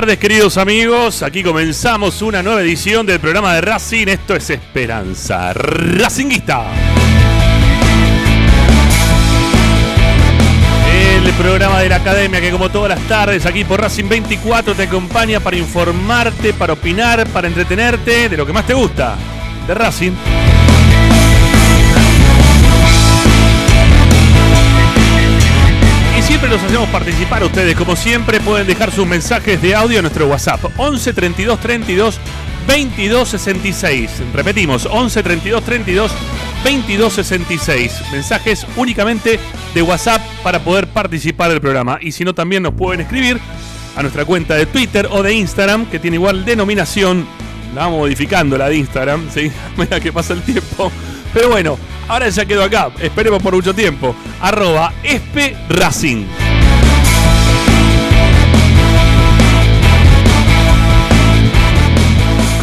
Tardes queridos amigos, aquí comenzamos una nueva edición del programa de Racing, esto es Esperanza Racinguista. El programa de la academia que como todas las tardes aquí por Racing 24 te acompaña para informarte, para opinar, para entretenerte de lo que más te gusta, de Racing. Los hacemos participar ustedes. Como siempre, pueden dejar sus mensajes de audio en nuestro WhatsApp. 11 32 32 22 66. Repetimos, 11 32 32 22 66. Mensajes únicamente de WhatsApp para poder participar del programa. Y si no, también nos pueden escribir a nuestra cuenta de Twitter o de Instagram, que tiene igual denominación. La vamos modificando la de Instagram, ¿sí? Mira que pasa el tiempo. Pero bueno, ahora ya quedó acá. Esperemos por mucho tiempo. Arroba Espe Racing.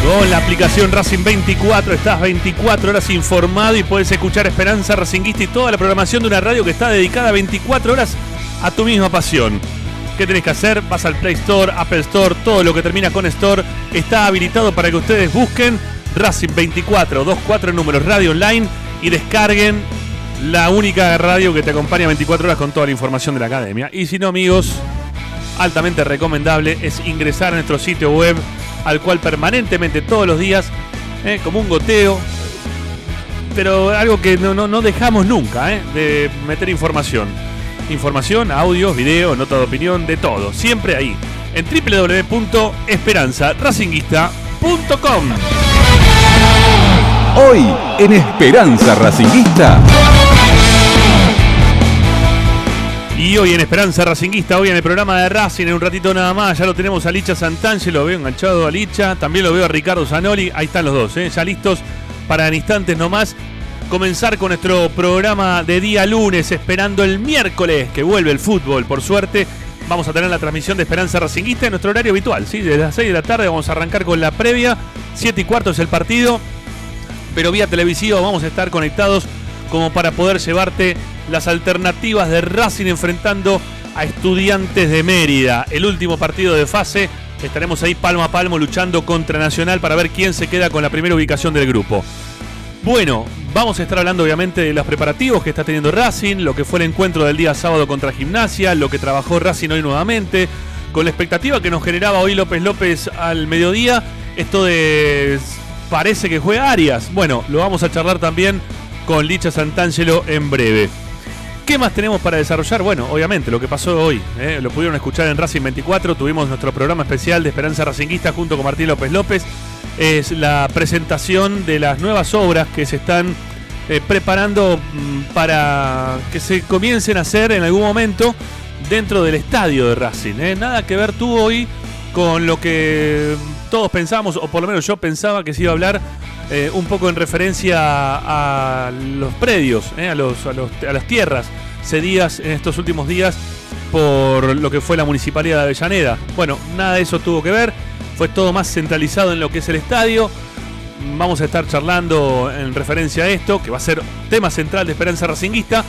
Con la aplicación Racing 24 estás 24 horas informado y puedes escuchar Esperanza Racinguista y toda la programación de una radio que está dedicada 24 horas a tu misma pasión. ¿Qué tenés que hacer? Vas al Play Store, Apple Store, todo lo que termina con Store está habilitado para que ustedes busquen Racing 24, 24 números radio online y descarguen la única radio que te acompaña 24 horas con toda la información de la academia. Y si no, amigos, altamente recomendable es ingresar a nuestro sitio web al cual permanentemente todos los días, eh, como un goteo, pero algo que no, no- no dejamos nunca, eh, de meter información. Información, audios, videos, nota de opinión, de todo. Siempre ahí, en www.esperanzaracinguista.com. Hoy en Esperanza Racinguista. Y hoy en Esperanza Racinguista, hoy en el programa de Racing, en un ratito nada más, ya lo tenemos a Licha Santangelo, lo veo enganchado a Licha, también lo veo a Ricardo Zanoli, ahí están los dos, ¿eh? ya listos para en instantes nomás comenzar con nuestro programa de día lunes, esperando el miércoles que vuelve el fútbol, por suerte. Vamos a tener la transmisión de Esperanza Racinguista en nuestro horario habitual, ¿sí? Desde las 6 de la tarde vamos a arrancar con la previa, 7 y cuarto es el partido, pero vía televisiva vamos a estar conectados como para poder llevarte las alternativas de Racing enfrentando a Estudiantes de Mérida. El último partido de fase, estaremos ahí palmo a palmo luchando contra Nacional para ver quién se queda con la primera ubicación del grupo. Bueno, vamos a estar hablando obviamente de los preparativos que está teniendo Racing, lo que fue el encuentro del día sábado contra Gimnasia, lo que trabajó Racing hoy nuevamente, con la expectativa que nos generaba hoy López López al mediodía, esto de parece que juega Arias. Bueno, lo vamos a charlar también con Licha Santangelo en breve. ¿Qué más tenemos para desarrollar? Bueno, obviamente lo que pasó hoy, ¿eh? lo pudieron escuchar en Racing 24, tuvimos nuestro programa especial de Esperanza Racinguista junto con Martín López López, es la presentación de las nuevas obras que se están eh, preparando mm, para que se comiencen a hacer en algún momento dentro del estadio de Racing. ¿eh? Nada que ver tú hoy con lo que todos pensamos, o por lo menos yo pensaba que se iba a hablar eh, un poco en referencia a, los predios, los, a, a las tierras cedidas en estos últimos días por lo que fue la Municipalidad de Avellaneda. Bueno, nada de eso tuvo que ver, fue todo más centralizado en lo que es el estadio. Vamos a estar charlando en referencia a esto, que va a ser tema central de Esperanza Racinguista.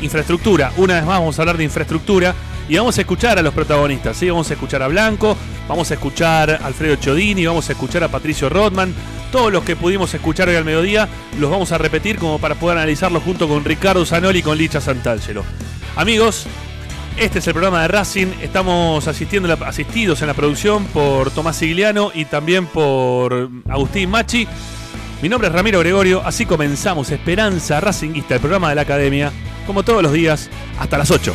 Infraestructura, una vez más vamos a hablar de infraestructura y vamos a escuchar a los protagonistas. ¿sí? Vamos a escuchar a Blanco, vamos a escuchar a Alfredo Chodini, vamos a escuchar a Patricio Rodman. Todos los que pudimos escuchar hoy al mediodía los vamos a repetir como para poder analizarlo junto con Ricardo Zanoli y con Licha Santangelo. Amigos, este es el programa de Racing. Estamos asistiendo, asistidos en la producción por Tomás Sigliano y también por Agustín Machi. Mi nombre es Ramiro Gregorio, así comenzamos Esperanza Racinguista, el programa de la Academia, como todos los días, hasta las 8.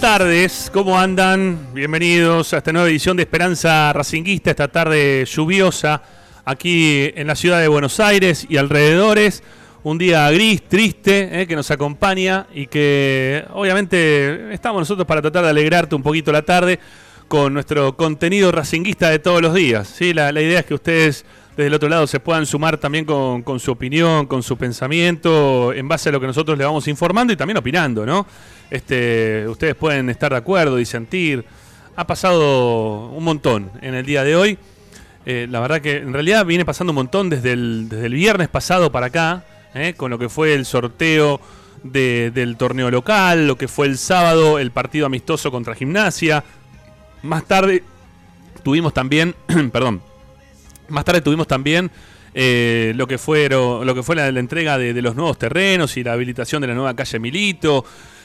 Tardes, ¿cómo andan? Bienvenidos a esta nueva edición de Esperanza Racinguista, esta tarde lluviosa aquí en la ciudad de Buenos Aires y alrededores. Un día gris, triste, eh, que nos acompaña y que obviamente estamos nosotros para tratar de alegrarte un poquito la tarde con nuestro contenido racinguista de todos los días. ¿sí? La, idea es que ustedes desde el otro lado se puedan sumar también con, con su opinión, con su pensamiento, en base a lo que nosotros le vamos informando y también opinando, ¿no? Este, ustedes pueden estar de acuerdo, disentir. Ha pasado un montón en el día de hoy. Eh, la verdad que en realidad viene pasando un montón desde el, desde el viernes pasado para acá, eh, con lo que fue el sorteo del torneo local, lo que fue el sábado el partido amistoso contra Gimnasia. Más tarde tuvimos también, perdón, más tarde tuvimos también eh, lo que fue, lo que fue la, entrega de, de, los nuevos terrenos y la habilitación de la nueva calle Milito.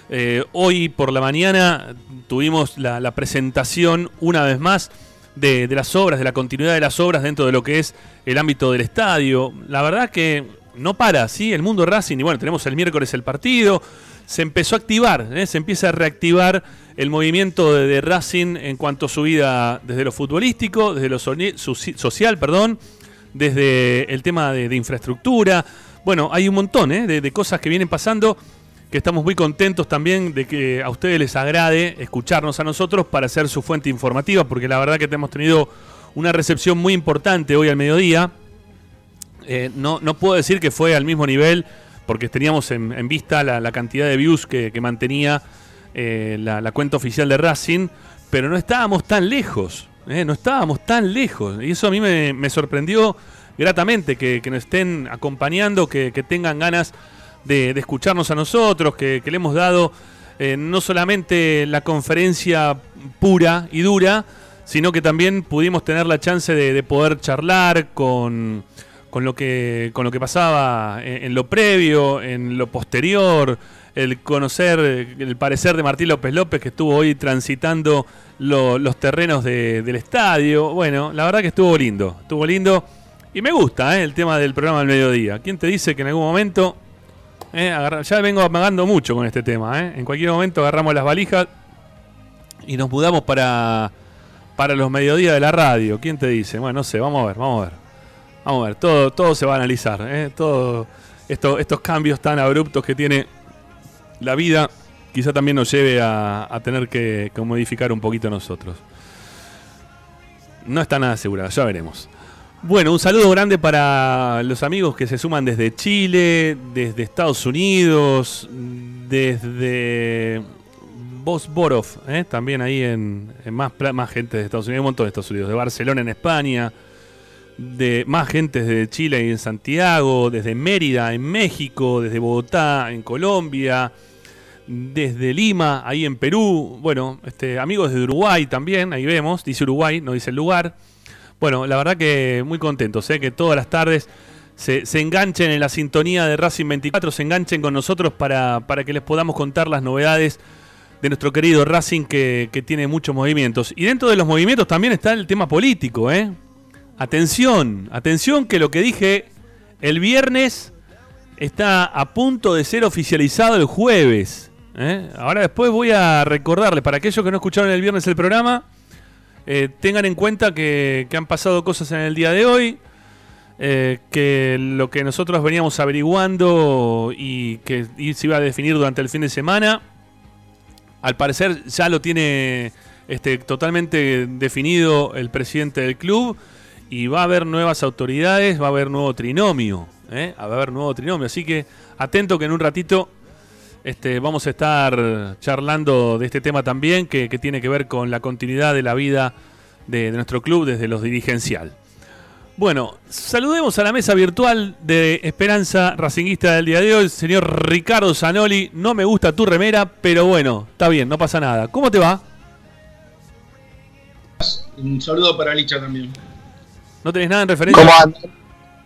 Eh, hoy por la mañana tuvimos la, presentación una vez más de, las obras, de la continuidad de las obras dentro de lo que es el ámbito del estadio. La verdad que no para, ¿sí? El mundo Racing, y bueno, tenemos el miércoles el partido, se empezó a activar, ¿eh? se empieza a reactivar el movimiento de, Racing en cuanto a su vida desde lo futbolístico, desde lo social, perdón, desde el tema de, infraestructura. Bueno, hay un montón ¿eh? de cosas que vienen pasando que estamos muy contentos también de que a ustedes les agrade escucharnos a nosotros para ser su fuente informativa, porque la verdad que hemos tenido una recepción muy importante hoy al mediodía. Eh, no, no puedo decir que fue al mismo nivel, porque teníamos en, vista la, cantidad de views que, mantenía eh, la, cuenta oficial de Racing, pero no estábamos tan lejos, eh, no estábamos tan lejos. Y eso a mí me, sorprendió gratamente, que, nos estén acompañando, que, tengan ganas de, escucharnos a nosotros, que, le hemos dado eh, no solamente la conferencia pura y dura, sino que también pudimos tener la chance de, poder charlar con, con, lo que, con lo que pasaba en, lo previo, en lo posterior, el conocer el parecer de Martín López López, que estuvo hoy transitando los terrenos del estadio. Bueno, la verdad que estuvo lindo, estuvo lindo. Y me gusta eh, el tema del programa del mediodía. ¿Quién te dice que en algún momento eh, ya vengo amagando mucho con este tema. Eh. En cualquier momento agarramos las valijas y nos mudamos para, para los mediodías de la radio. ¿Quién te dice? Bueno, no sé, vamos a ver, vamos a ver. Vamos a ver, todo, todo se va a analizar. ¿eh? Esto, estos cambios tan abruptos que tiene la vida, quizá también nos lleve a, a tener que, modificar un poquito nosotros. No está nada asegurado, ya veremos. Bueno, un saludo grande para los amigos que se suman desde Chile, desde Estados Unidos, desde Bosborov, ¿eh? también ahí en, en más, más gente de Estados Unidos, un montón de Estados Unidos, de Barcelona en España, de más gente de Chile y en Santiago, desde Mérida en México, desde Bogotá en Colombia, desde Lima, ahí en Perú, bueno, este, amigos de Uruguay también, ahí vemos, dice Uruguay, no dice el lugar. Bueno, la verdad que muy contentos, ¿eh? que todas las tardes se, se enganchen en la sintonía de Racing 24, se enganchen con nosotros para, para que les podamos contar las novedades de nuestro querido Racing que, que tiene muchos movimientos. Y dentro de los movimientos también está el tema político, ¿eh? Atención, atención que lo que dije el viernes está a punto de ser oficializado el jueves. ¿eh? Ahora después voy a recordarles, para aquellos que no escucharon el viernes el programa, eh, tengan en cuenta que, han pasado cosas en el día de hoy, eh, que lo que nosotros veníamos averiguando y que se iba a definir durante el fin de semana, al parecer ya lo tiene este, totalmente definido el presidente del club y va a haber nuevas autoridades, va a haber nuevo trinomio, ¿eh? va a haber nuevo trinomio, así que atento que en un ratito este, vamos a estar charlando de este tema también, que, que tiene que ver con la continuidad de la vida de, nuestro club desde los dirigencial. Bueno, saludemos a la mesa virtual de Esperanza Racinguista del día de hoy, señor Ricardo Zanoli. No me gusta tu remera, pero bueno, está bien, no pasa nada. ¿Cómo te va? Un saludo para Licha también. ¿No tenés nada en referencia? ¿Cómo andan?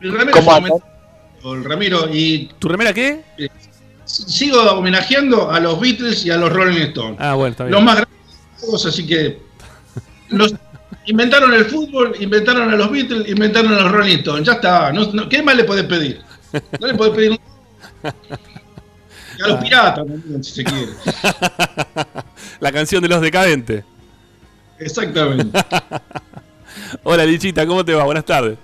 El Ramiro, ¿Cómo andan? el Ramiro, y ¿Tu remera qué? sigo homenajeando a los Beatles y a los Rolling Stones. Ah, bueno, está bien. los más grandes de todos, así que los inventaron el fútbol, inventaron a los Beatles, inventaron a los Rolling Stones. Ya está. No, no- ¿Qué más le podés pedir? No le podés pedir. Y a los piratas también, si se quiere. La canción de los decadentes. Exactamente. Hola Lichita, ¿cómo te va? Buenas tardes.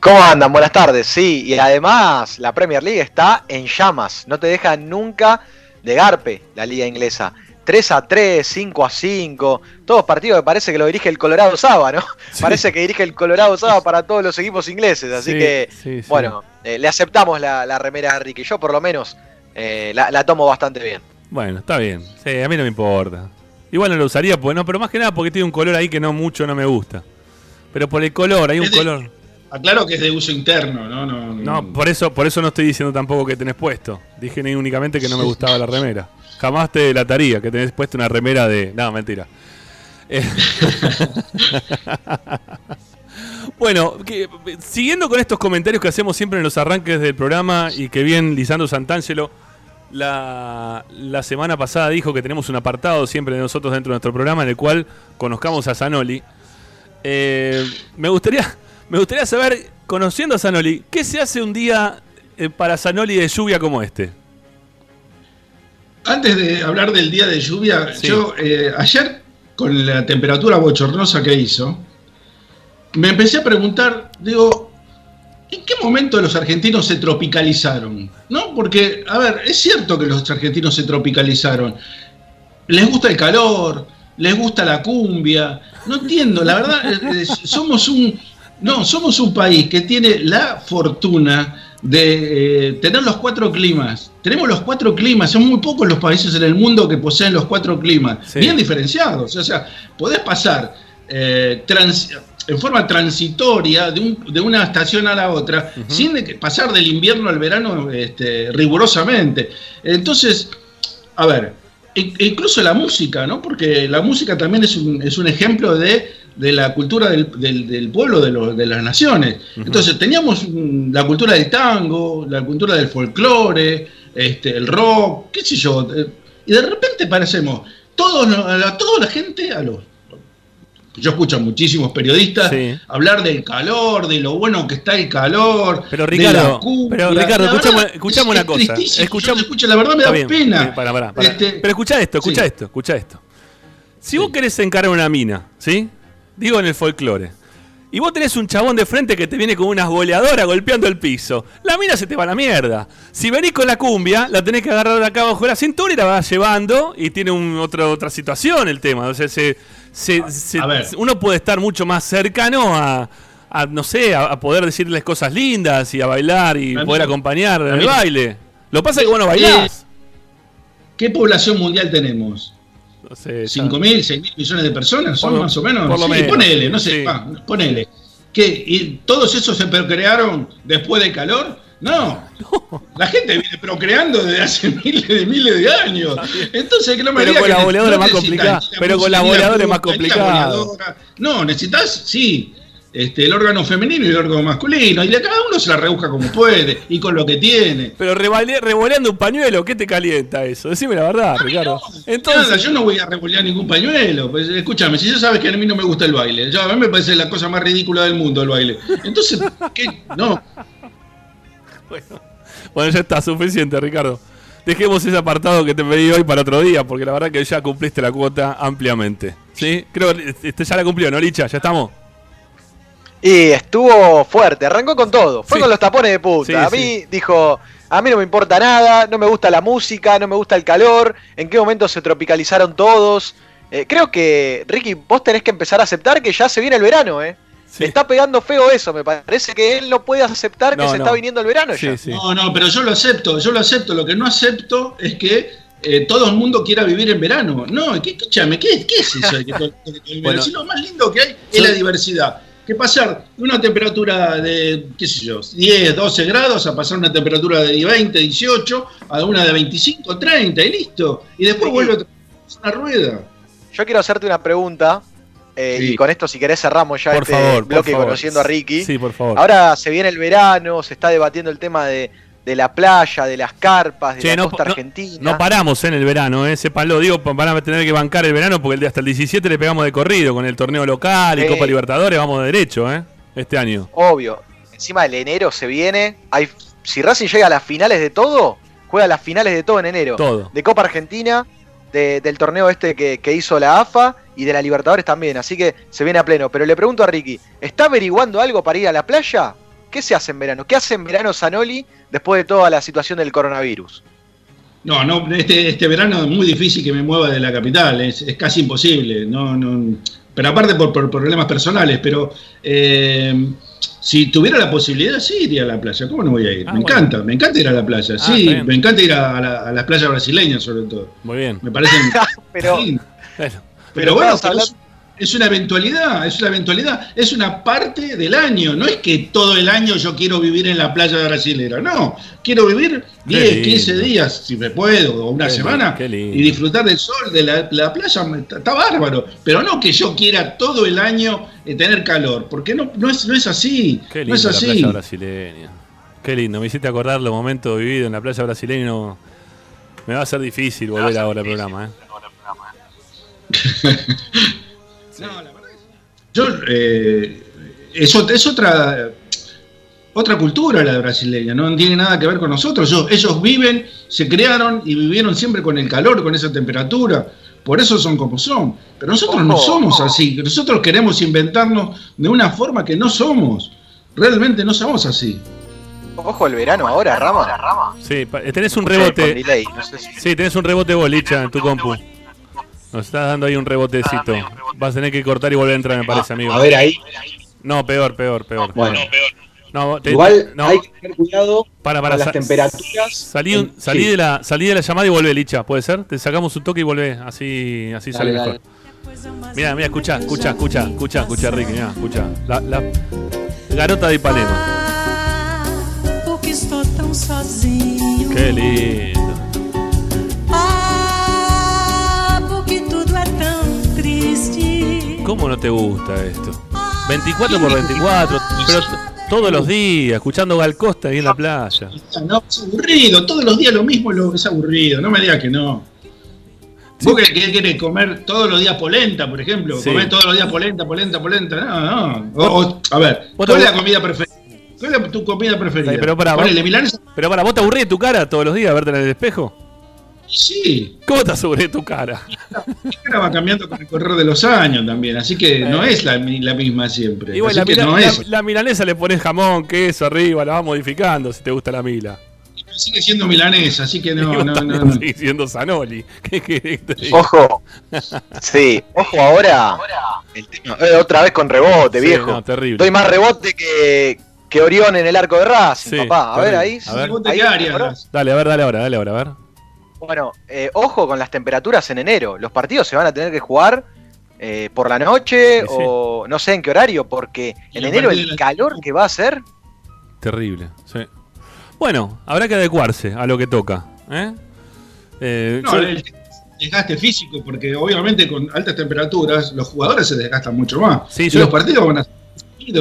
¿Cómo andan? Buenas tardes. Sí, y además la Premier League está en llamas. No te deja nunca de garpe la liga inglesa. 3 a 3, 5 a 5, todos partidos que parece que lo dirige el Colorado Saba, ¿no? Sí. Parece que dirige el Colorado Saba para todos los equipos ingleses, así Sí, que, sí, bueno, eh, le aceptamos la, la remera a Ricky. Yo por lo menos eh, la, la tomo bastante bien. Bueno, está bien. Sí, a mí no me importa. Igual no lo usaría, pues no, pero más que nada porque tiene un color ahí que no mucho no me gusta. Pero por el color, hay un de- color. Aclaro que es de uso interno, ¿no? No, No, por eso, por eso no estoy diciendo tampoco que tenés puesto. Dije ni únicamente que no me gustaba la remera. Jamás te delataría que tenés puesto una remera de. No, mentira. Eh, bueno, que- siguiendo con estos comentarios que hacemos siempre en los arranques del programa y que bien Lisandro Santangelo la, la semana pasada dijo que tenemos un apartado siempre de nosotros dentro de nuestro programa en el cual conozcamos a Zanoli. Eh, me gustaría me gustaría saber, conociendo a Zanoli, ¿qué se hace un día eh, para Zanoli de lluvia como este? Antes de hablar del día de lluvia, Sí. yo eh, ayer, con la temperatura bochornosa que hizo, me empecé a preguntar, digo, ¿en qué momento los argentinos se tropicalizaron? ¿No? Porque, a ver, es cierto que los argentinos se tropicalizaron. Les gusta el calor, les gusta la cumbia. No entiendo, la verdad, eh, eh, somos un. No, somos un país que tiene la fortuna de eh, tener los cuatro climas. Tenemos los cuatro climas, son muy pocos los países en el mundo que poseen los cuatro climas, Sí. bien diferenciados. O sea, podés pasar eh, trans- en forma transitoria de, un- de una estación a la otra, sin de pasar del invierno al verano este, rigurosamente. Entonces, a ver, incluso la música, ¿no? Porque la música también es un, es un ejemplo de, de la cultura del, del- del pueblo, de, los- de las naciones. Entonces, teníamos mm, la cultura del tango, la cultura del folclore, este, el rock, qué sé yo. eh, Y de repente parecemos, todos, a toda la gente, a los yo escucho a muchísimos periodistas Sí. hablar del calor, de lo bueno que está el calor. Pero, Ricardo, la cumbia. pero, Ricardo, La escuchame- verdad, escuchame es- una cosa. te escucho, la verdad me da bien, pena. pará, pará. Este, Pero escucha esto, escucha sí. esto, escucha esto. Si vos querés encarar una mina, ¿sí? Digo en el folclore. Y vos tenés un chabón de frente que te viene con unas goleadoras golpeando el piso. La mina se te va a la mierda. Si venís con la cumbia, la tenés que agarrar de acá abajo de la cintura y la vas llevando y tiene un, otra otra situación el tema. O sea, se, se- se- a ver. uno puede estar mucho más cercano a, a, no sé, a, poder decirles cosas lindas y a bailar y poder acompañar en el baile. Lo que pasa es que vos no bailás. ¿Qué población mundial tenemos? No sé, ¿5.000, 6.000 millones de personas? ¿Son lo- más o menos? por lo sí, menos, ponele, no sé, sí. va, ponele. ¿Qué? ¿Y todos esos se procrearon después del calor? No. La gente viene procreando desde hace miles de miles de años. Entonces, que no me Pero con que la boleadora no es más la Pero con la boleadora es más complicado. No, necesitas, sí, este, el órgano femenino y el órgano masculino. Y de cada uno se la rebusca como puede y con lo que tiene. Pero revole- revoleando un pañuelo, ¿qué te calienta eso? Decime la verdad, Ricardo. Entonces, yo no voy a revolear ningún pañuelo. Pues, escúchame, si ya sabes que a mí no me gusta el baile, ya a mí me parece la cosa más ridícula del mundo el baile. Entonces, ¿qué? No, bueno, ya está, suficiente, Ricardo. Dejemos ese apartado que te pedí hoy para otro día, porque la verdad que ya cumpliste la cuota ampliamente. ¿Sí? Creo que este ya la cumplió, ¿no, Licha? ¿Ya estamos? Y estuvo fuerte, arrancó con todo, fue Sí. con los tapones de punta. Sí, a mí sí. dijo, a mí no me importa nada, no me gusta la música, no me gusta el calor, en qué momento se tropicalizaron todos. Eh, creo que, Ricky, vos tenés que empezar a aceptar que ya se viene el verano, ¿eh? Sí. Le está pegando feo eso, me parece que él no puede aceptar que se no. está viniendo el verano Sí, ya. sí. no, no, pero yo lo acepto, yo lo acepto. Lo que no acepto es que eh, todo el mundo quiera vivir en verano. No, ¿qué, escúchame, ¿qué, qué es eso de que todo- todo el verano? Bueno. Si lo más lindo que hay es la diversidad. Que pasar de una temperatura de, qué sé yo, 10, 12 grados a pasar a una temperatura de 20, 18, a una de 25, 30 y listo. Y después Sí. vuelve otra vez una rueda. Yo quiero hacerte una pregunta, eh, Sí. y con esto si querés cerramos ya Por este favor, bloque conociendo a Ricky. Sí, por favor. Ahora se viene el verano, se está debatiendo el tema de, de la playa, de las carpas, de Che, la no, costa no- argentina. no paramos en el verano, ¿eh? Sépanlo, digo, van a tener que bancar el verano porque hasta el 17 le pegamos de corrido con el torneo local y. Copa Libertadores, vamos de derecho, ¿eh? Este año. Obvio. Encima el enero se viene. Hay, si Racing llega a las finales de todo, juega las finales de todo en enero. Todo. De Copa Argentina, de- del torneo este que, que hizo la AFA y de la Libertadores también. Así que se viene a pleno. Pero le pregunto a Ricky, ¿está averiguando algo para ir a la playa? ¿Qué se hace en verano? ¿Qué hace en verano Zanoli después de toda la situación del coronavirus? No, no, este, este verano es muy difícil que me mueva de la capital, es, es casi imposible. No, no, pero aparte por, por problemas personales, pero eh, si tuviera la posibilidad, sí iría a la playa. ¿Cómo no voy a ir? Ah, me bueno. encanta, me encanta ir a la playa. Ah, sí, me encanta ir a, a la- a las playas brasileñas sobre todo. Muy bien. Me parecen Pero. Bueno, Pero bueno, pero es, una eventualidad, es una eventualidad, es una parte del año. No es que todo el año yo quiero vivir en la playa brasilera, no. Quiero vivir 10, lindo. 15 días, si me puedo, o una Qué semana, lindo, y disfrutar del sol, de la, la playa, está, está bárbaro. Pero no que yo quiera todo el año eh, tener calor, porque no, no, es, no es así. qué no lindo es la así. playa brasileña. Qué lindo, me hiciste acordar los momentos vividos en la playa brasileña. y no- Me va a ser difícil volver ahora al programa, ¿eh? No, la verdad es- Yo, eh, es, es otra, otra cultura la brasileña, no tiene nada que ver con nosotros. Ellos, ellos viven, se crearon y vivieron siempre con el calor, con esa temperatura. Por eso son como son. Pero nosotros no somos así. Nosotros queremos inventarnos de una forma que no somos. Realmente no somos así. ojo el verano ahora, Rama. Sí, tenés un rebote. Sí, tenés un rebote bolicha en tu compu. Nos estás dando ahí un rebotecito. Vas a tener que cortar y volver a entrar, me parece, amigo. A ver ahí. No, peor, peor, peor. Bueno, No, te- igual no, hay que tener cuidado para, para, con las sa- temperaturas. Salí, Sí. salí, de la, salí de la llamada y volvé, Licha, ¿puede ser? Te sacamos un toque y volvé, así, así sale Dale, mejor. Mira, mira, escucha, escucha, escucha, escucha, escucha, Ricky, mira, escucha. La, la garota de Ipanema. Ah. Qué lindo. ¿Cómo no te gusta esto? 24 por 24, pero todos los días, escuchando Gal Costa ahí en la playa. No, es aburrido. Todos los días lo mismo es aburrido. No me digas que no. ¿Vos qué querés comer todos los días polenta, por ejemplo? Sí. ¿Comer todos los días polenta, polenta, polenta? No, no. O- o- a ver, ¿cuál es la comida preferida? ¿Cuál es tu comida preferida? Sí, pero Ponele, vos-. Pero para, ¿vos te aburrís de tu cara todos los días a verte en el espejo? Sí, ¿Cómo te aseguré tu cara? la cara va cambiando con el correr de los años también, así que no es la, mi- la misma siempre. Y bueno, así la, que no la- es. la milanesa le pones jamón, queso arriba, la vas modificando si te gusta la mila. Sigue siendo milanesa, así que no, no, no. no. seguís siendo Zanoli. Ojo. Sí, ojo ahora. El tema- eh, otra vez con rebote, Sí, viejo. no, terrible. Doy más rebote que, que Orión en el arco de Racing, Sí, papá. A ver terrible. ahí. A ver. Ahí das. Dale, a ver, dale ahora, dale ahora, a ver. Bueno, eh, ojo con las temperaturas en enero. Los partidos se van a tener que jugar eh, por la noche Sí, sí. o no sé en qué horario, porque en enero el calor que va a hacer. Terrible, sí. Bueno, habrá que adecuarse a lo que toca. ¿eh? Eh, No, yo- el desgaste físico, porque obviamente con altas temperaturas los jugadores se desgastan mucho más. Sí, y yo- los partidos van a ser.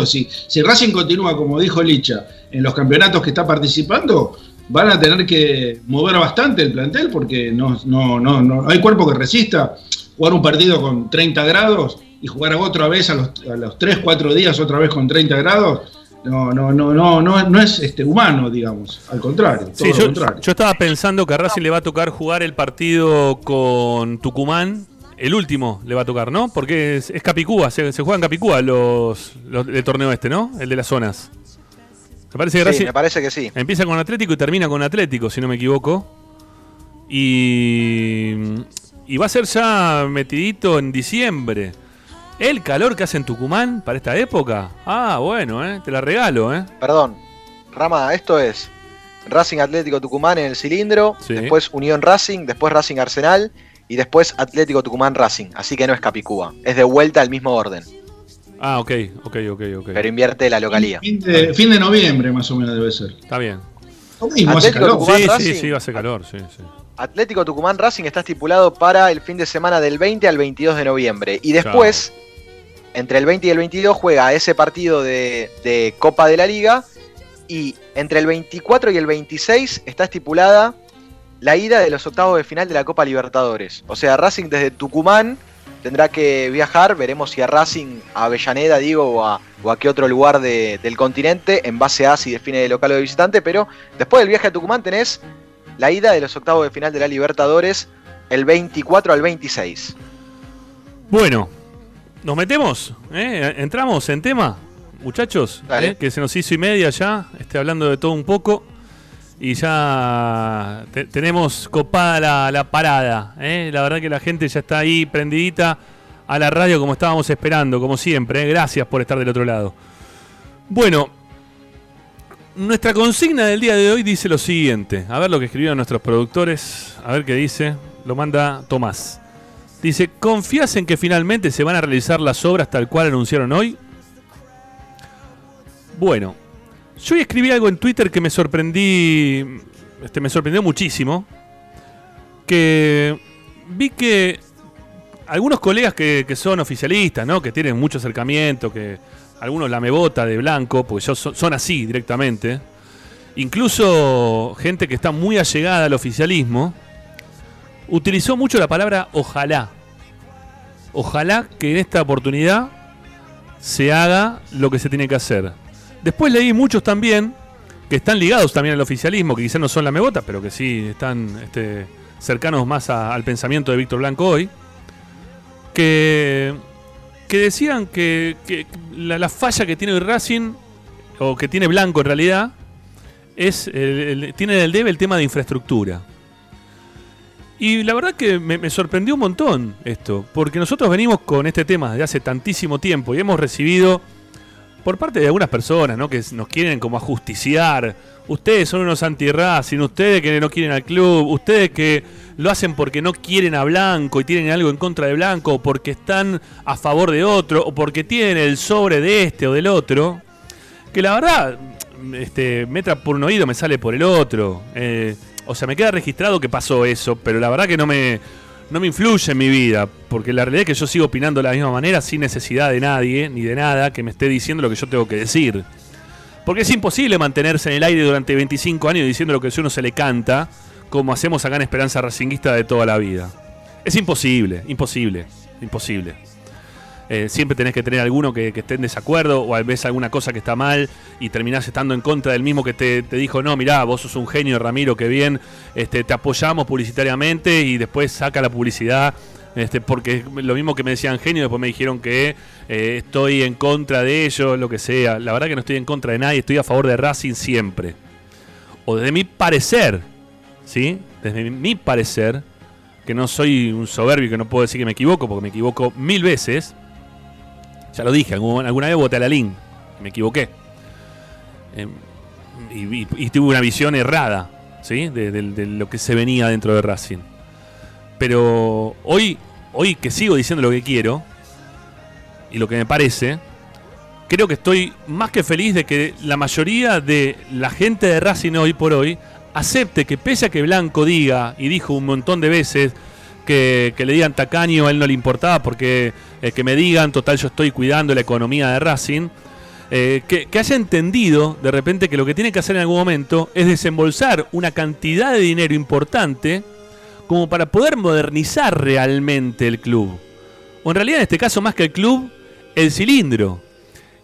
Si, si Racing continúa, como dijo Licha, en los campeonatos que está participando, van a tener que mover bastante el plantel porque no, no, no, no hay cuerpo que resista jugar un partido con 30 grados y jugar otra vez a los, a los 3, 4 días otra vez con 30 grados. No, no, no, no, no, no es este, humano, digamos. Al contrario, todo Sí, yo, contrario. yo estaba pensando que a Racing le va a tocar jugar el partido con Tucumán. El último le va a tocar, ¿no? Porque es, es Capicúa, se, se juega en Capicúa los, los del torneo este, ¿no? El de las zonas. Me parece que Sí, me parece que sí. empieza con Atlético y termina con Atlético, si no me equivoco. Y, y va a ser ya metidito en diciembre. El calor que hace en Tucumán para esta época. Ah, bueno, ¿eh? te la regalo, ¿eh? Perdón, Rama, esto es Racing Atlético Tucumán en el cilindro, Sí. después Unión Racing, después Racing Arsenal y después Atlético Tucumán Racing. Así que no es Capicúa, es de vuelta al mismo orden, Ah, ok, ok, ok, ok. pero invierte la localía. Fin de, fin de noviembre más o menos debe ser. Está bien. Hace calor. Tucumán Sí, sí, Racing. sí, hacer calor, sí, sí. Atlético Tucumán Racing está estipulado para el fin de semana del 20 al 22 de noviembre. Y después, entre el 20 y el 22, juega ese partido de, de Copa de la Liga. Y entre el 24 y el 26 está estipulada la ida de los octavos de final de la Copa Libertadores. O sea, Racing desde Tucumán tendrá que viajar. Veremos si a Racing, a Avellaneda, digo, o a, o a qué otro lugar de- del continente, en base a si define de local o de visitante. Pero después del viaje a Tucumán tenés la ida de los octavos de final de la Libertadores el 24 al 26. Bueno, ¿nos metemos? ¿Eh? ¿Entramos en tema, muchachos? ¿Eh? Que se nos hizo y media ya, este, hablando de todo un poco. Y ya te- tenemos copada la, la parada. ¿eh? La verdad que la gente ya está ahí prendidita a la radio como estábamos esperando, como siempre. ¿eh? Gracias por estar del otro lado. Bueno, nuestra consigna del día de hoy dice lo siguiente. A ver lo que escribieron nuestros productores. A ver qué dice. Lo manda Tomás. Dice, ¿confías en que finalmente se van a realizar las obras tal cual anunciaron hoy? Bueno, yo escribí algo en Twitter que me sorprendí, este, me sorprendió muchísimo, que vi que algunos colegas que, son oficialistas, ¿no? que tienen mucho acercamiento, que algunos la bota de blanco, porque yo so- son así directamente, incluso gente que está muy allegada al oficialismo, utilizó mucho la palabra ojalá. Ojalá que en esta oportunidad se haga lo que se tiene que hacer. Después leí muchos también que están ligados también al oficialismo, que quizás no son la megota, pero que sí están este, cercanos más al pensamiento de Víctor Blanco hoy, que, que decían que, la, la falla que tiene Racing, o que tiene Blanco en realidad, es tiene en el debe el tema de infraestructura. Y la verdad que me, me sorprendió un montón esto, porque nosotros venimos con este tema desde hace tantísimo tiempo y hemos recibido por parte de algunas personas, ¿no? Que nos quieren como ajusticiar. Ustedes son unos anti-Racing, ustedes que no quieren al club, ustedes que lo hacen porque no quieren a Blanco y tienen algo en contra de Blanco, o porque están a favor de otro, o porque tienen el sobre de este o del otro. Que la verdad, este, me entra por un oído, me sale por el otro. Eh, o sea, me queda registrado que pasó eso, pero la verdad que no me, no me influye en mi vida, porque la realidad es que yo sigo opinando de la misma manera sin necesidad de nadie ni de nada que me esté diciendo lo que yo tengo que decir. Porque es imposible mantenerse en el aire durante 25 años diciendo lo que a uno se le canta, como hacemos acá en Esperanza Racinguista de toda la vida. Es imposible, imposible, imposible. Eh, siempre tenés que tener alguno que, que, esté en desacuerdo o ves alguna cosa que está mal y terminás estando en contra del mismo que te, te, dijo, no, mirá, vos sos un genio, Ramiro, que bien, este, te apoyamos publicitariamente y después saca la publicidad. Este, porque lo mismo que me decían genio, después me dijeron que eh, estoy en contra de ellos, lo que sea. La verdad que no estoy en contra de nadie, estoy a favor de Racing siempre. O desde mi parecer, ¿sí? Desde mi parecer, que no soy un soberbio que no puedo decir que me equivoco, porque me equivoco mil veces. Ya lo dije, alguna vez voté a la LIN, me equivoqué. Eh, y, tuve una visión errada, ¿sí? De, de, de, lo que se venía dentro de Racing. Pero hoy, hoy que sigo diciendo lo que quiero y lo que me parece, creo que estoy más que feliz de que la mayoría de la gente de Racing hoy por hoy acepte que pese a que Blanco diga, y dijo un montón de veces, que, le digan tacaño a él no le importaba porque eh, que me digan, total yo estoy cuidando la economía de Racing, eh, que, que, haya entendido de repente que lo que tiene que hacer en algún momento es desembolsar una cantidad de dinero importante como para poder modernizar realmente el club. O en realidad en este caso más que el club, el cilindro.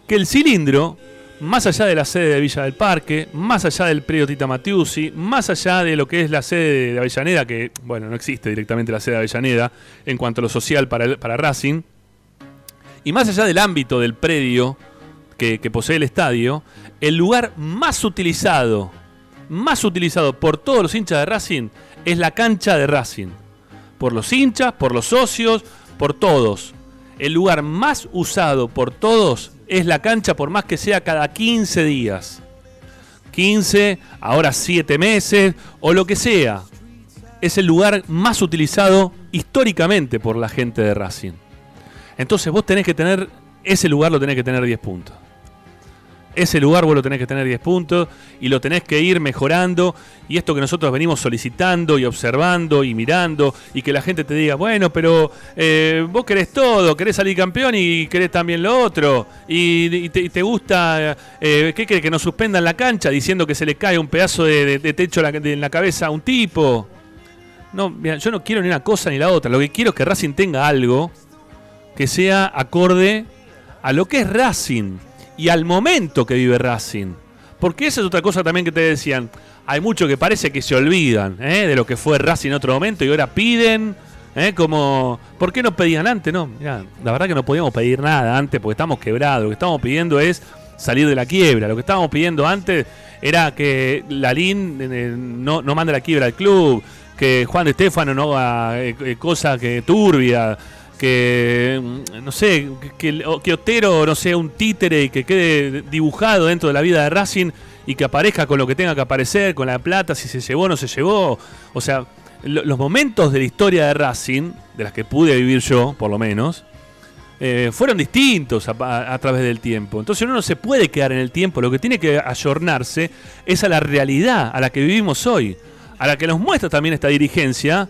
Que el cilindro más allá de la sede de Villa del Parque, más allá del predio Tita Matiusi, más allá de lo que es la sede de Avellaneda, que, bueno, no existe directamente la sede de Avellaneda en cuanto a lo social para, para Racing, y más allá del ámbito del predio que, que posee el estadio, el lugar más utilizado, más utilizado por todos los hinchas de Racing es la cancha de Racing. Por los hinchas, por los socios, por todos. El lugar más usado por todos es la cancha por más que sea cada 15 días. 15, ahora 7 meses o lo que sea. Es el lugar más utilizado históricamente por la gente de Racing. Entonces vos tenés que tener, ese lugar lo tenés que tener 10 puntos. Ese lugar vos lo tenés que tener 10 puntos y lo tenés que ir mejorando. Y esto que nosotros venimos solicitando y observando y mirando y que la gente te diga, bueno, pero eh, vos querés todo, querés salir campeón y querés también lo otro. Y, te, gusta, eh, ¿qué? Que nos suspendan la cancha diciendo que se le cae un pedazo de, de, de techo en la cabeza a un tipo. No, mira, yo no quiero ni una cosa ni la otra. Lo que quiero es que Racing tenga algo que sea acorde a lo que es Racing y al momento que vive Racing. Porque esa es otra cosa también que te decían. Hay muchos que parece que se olvidan ¿eh? de lo que fue Racing en otro momento y ahora piden. ¿eh? Como, ¿por qué no pedían antes? No, mirá, la verdad que no podíamos pedir nada antes porque estamos quebrados. Lo que estamos pidiendo es salir de la quiebra. Lo que estábamos pidiendo antes era que Lalín eh, no, no mande la quiebra al club, que Juan de Estefano no haga eh, cosas que turbia que no sé, que, que, Otero no sea un títere y que quede dibujado dentro de la vida de Racing y que aparezca con lo que tenga que aparecer, con la plata, si se llevó o no se llevó. O sea, lo, los momentos de la historia de Racing, de las que pude vivir yo, por lo menos, eh, fueron distintos a, a, a, través del tiempo. Entonces uno no se puede quedar en el tiempo, lo que tiene que ayornarse es a la realidad, a la que vivimos hoy, a la que nos muestra también esta dirigencia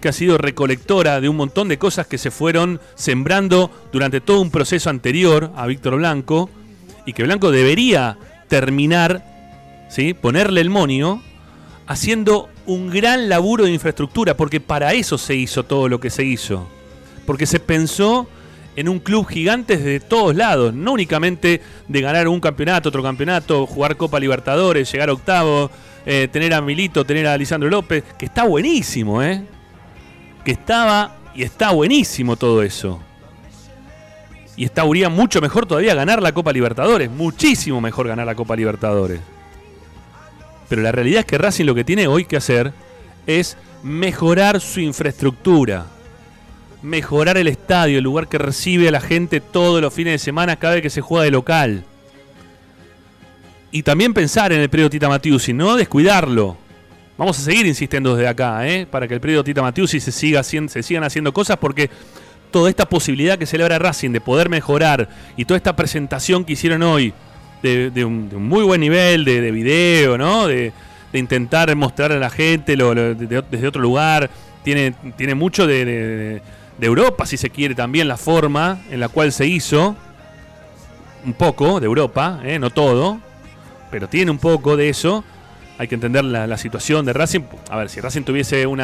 que ha sido recolectora de un montón de cosas que se fueron sembrando durante todo un proceso anterior a Víctor Blanco y que Blanco debería terminar, ¿sí? ponerle el monio, haciendo un gran laburo de infraestructura, porque para eso se hizo todo lo que se hizo. Porque se pensó en un club gigante de todos lados, no únicamente de ganar un campeonato, otro campeonato, jugar Copa Libertadores, llegar octavo, eh, tener a Milito, tener a Lisandro López, que está buenísimo, ¿eh? Estaba y está buenísimo todo eso. Y estaría mucho mejor todavía ganar la Copa Libertadores, muchísimo mejor ganar la Copa Libertadores. Pero la realidad es que Racing lo que tiene hoy que hacer es mejorar su infraestructura, mejorar el estadio, el lugar que recibe a la gente todos los fines de semana cada vez que se juega de local. Y también pensar en el periodo Tita Matiusi, no descuidarlo. Vamos a seguir insistiendo desde acá, ¿eh? para que el periodo Tita Matiusi se, siga se sigan haciendo cosas, porque toda esta posibilidad que celebra Racing de poder mejorar y toda esta presentación que hicieron hoy de, un, de un, muy buen nivel de, de video, ¿no? De, intentar mostrar a la gente lo, lo, desde otro lugar, tiene, tiene mucho de, Europa, si se quiere, también la forma en la cual se hizo, un poco de Europa, ¿eh? no todo, pero tiene un poco de eso hay que entender la, situación de Racing. A ver, si Racing tuviese un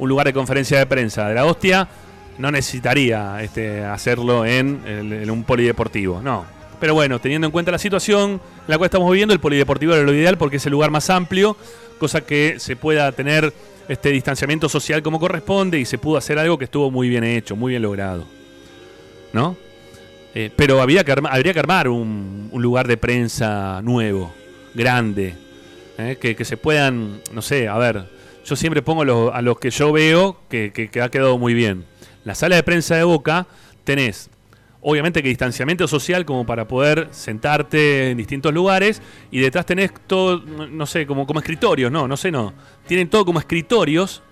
lugar de conferencia de prensa de la hostia, no necesitaría este, hacerlo en, un polideportivo, no. Pero bueno, teniendo en cuenta la situación en la cual estamos viviendo, el polideportivo era lo ideal porque es el lugar más amplio, cosa que se pueda tener este distanciamiento social como corresponde y se pudo hacer algo que estuvo muy bien hecho, muy bien logrado. ¿No? Eh, pero había que arma- habría que armar un lugar de prensa nuevo, grande, ¿eh? que, se puedan, no sé, a ver, yo siempre pongo a los que yo veo que, ha quedado muy bien. La sala de prensa de Boca tenés, obviamente que distanciamiento social como para poder sentarte en distintos lugares y detrás tenés todo, no sé, como, como escritorios, no, no sé, no. Tienen todo como escritorios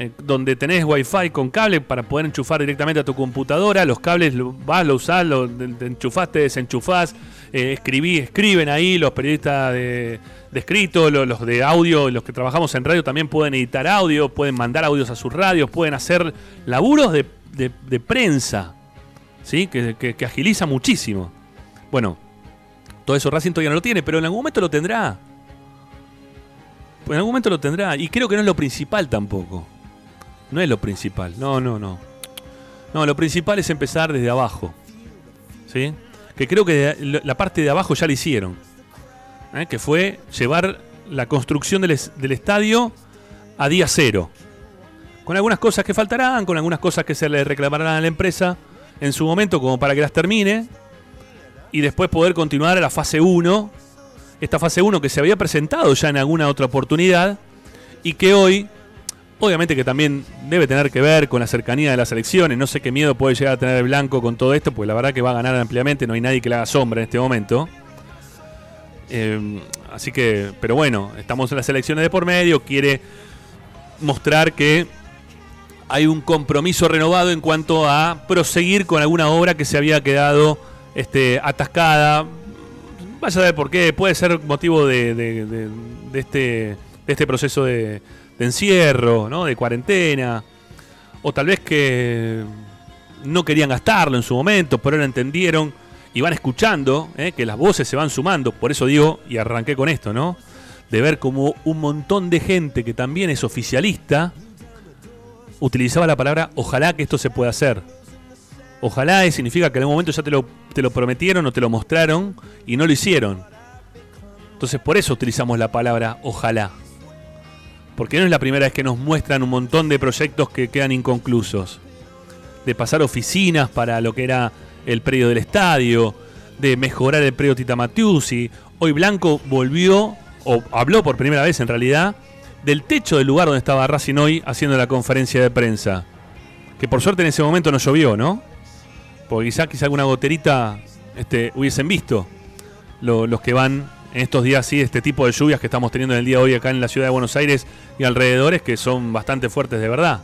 eh, donde tenés wifi con cable para poder enchufar directamente a tu computadora, los cables vas, lo usás, lo de enchufás, te desenchufás, eh, escribí, escriben ahí, los periodistas de, de escrito, lo- los de audio, los que trabajamos en radio también pueden editar audio, pueden mandar audios a sus radios, pueden hacer laburos de, de- prensa, ¿sí? Que, que- que agiliza muchísimo. Bueno, todo eso Racing todavía no lo tiene, pero en algún momento lo tendrá. En algún momento lo tendrá. Y creo que no es lo principal tampoco. No es lo principal. No, no, no. No, lo principal es empezar desde abajo. ¿Sí? Que creo que la parte de abajo ya la hicieron. ¿Eh? Que fue llevar la construcción del, es- del estadio a día cero. Con algunas cosas que faltarán, con algunas cosas que se le reclamarán a la empresa en su momento como para que las termine. Y después poder continuar a la fase 1. Esta fase 1 que se había presentado ya en alguna otra oportunidad. Y que hoy Obviamente que también debe tener que ver con la cercanía de las elecciones. No sé qué miedo puede llegar a tener el Blanco con todo esto, porque la verdad que va a ganar ampliamente. No hay nadie que le haga sombra en este momento. Eh, así que, pero bueno, estamos en las elecciones de por medio. Quiere mostrar que hay un compromiso renovado en cuanto a proseguir con alguna obra que se había quedado este, atascada. Vaya a ver por qué. Puede ser motivo de, de- este, de este proceso de, encierro, de cuarentena. O tal vez que no querían gastarlo en su momento, pero ahora entendieron y van escuchando ¿eh? que las voces se van sumando. Por eso digo, y arranqué con esto, ¿no? De ver como un montón de gente que también es oficialista utilizaba la palabra ojalá que esto se pueda hacer. Ojalá significa que en algún momento ya te lo, te lo prometieron o te lo mostraron y no lo hicieron. Entonces por eso utilizamos la palabra ojalá. Porque no es la primera vez que nos muestran un montón de proyectos que quedan inconclusos. De pasar oficinas para lo que era el predio del estadio, de mejorar el predio Tita Matiusi. Hoy Blanco volvió, o habló por primera vez en realidad, del techo del lugar donde estaba Racing hoy haciendo la conferencia de prensa. Que por suerte en ese momento no llovió, ¿no? Porque quizá, quizá alguna goterita este, hubiesen visto lo- los que van en estos días así, este tipo de lluvias que estamos teniendo en el día de hoy acá en la ciudad de Buenos Aires y alrededores, que son bastante fuertes de verdad.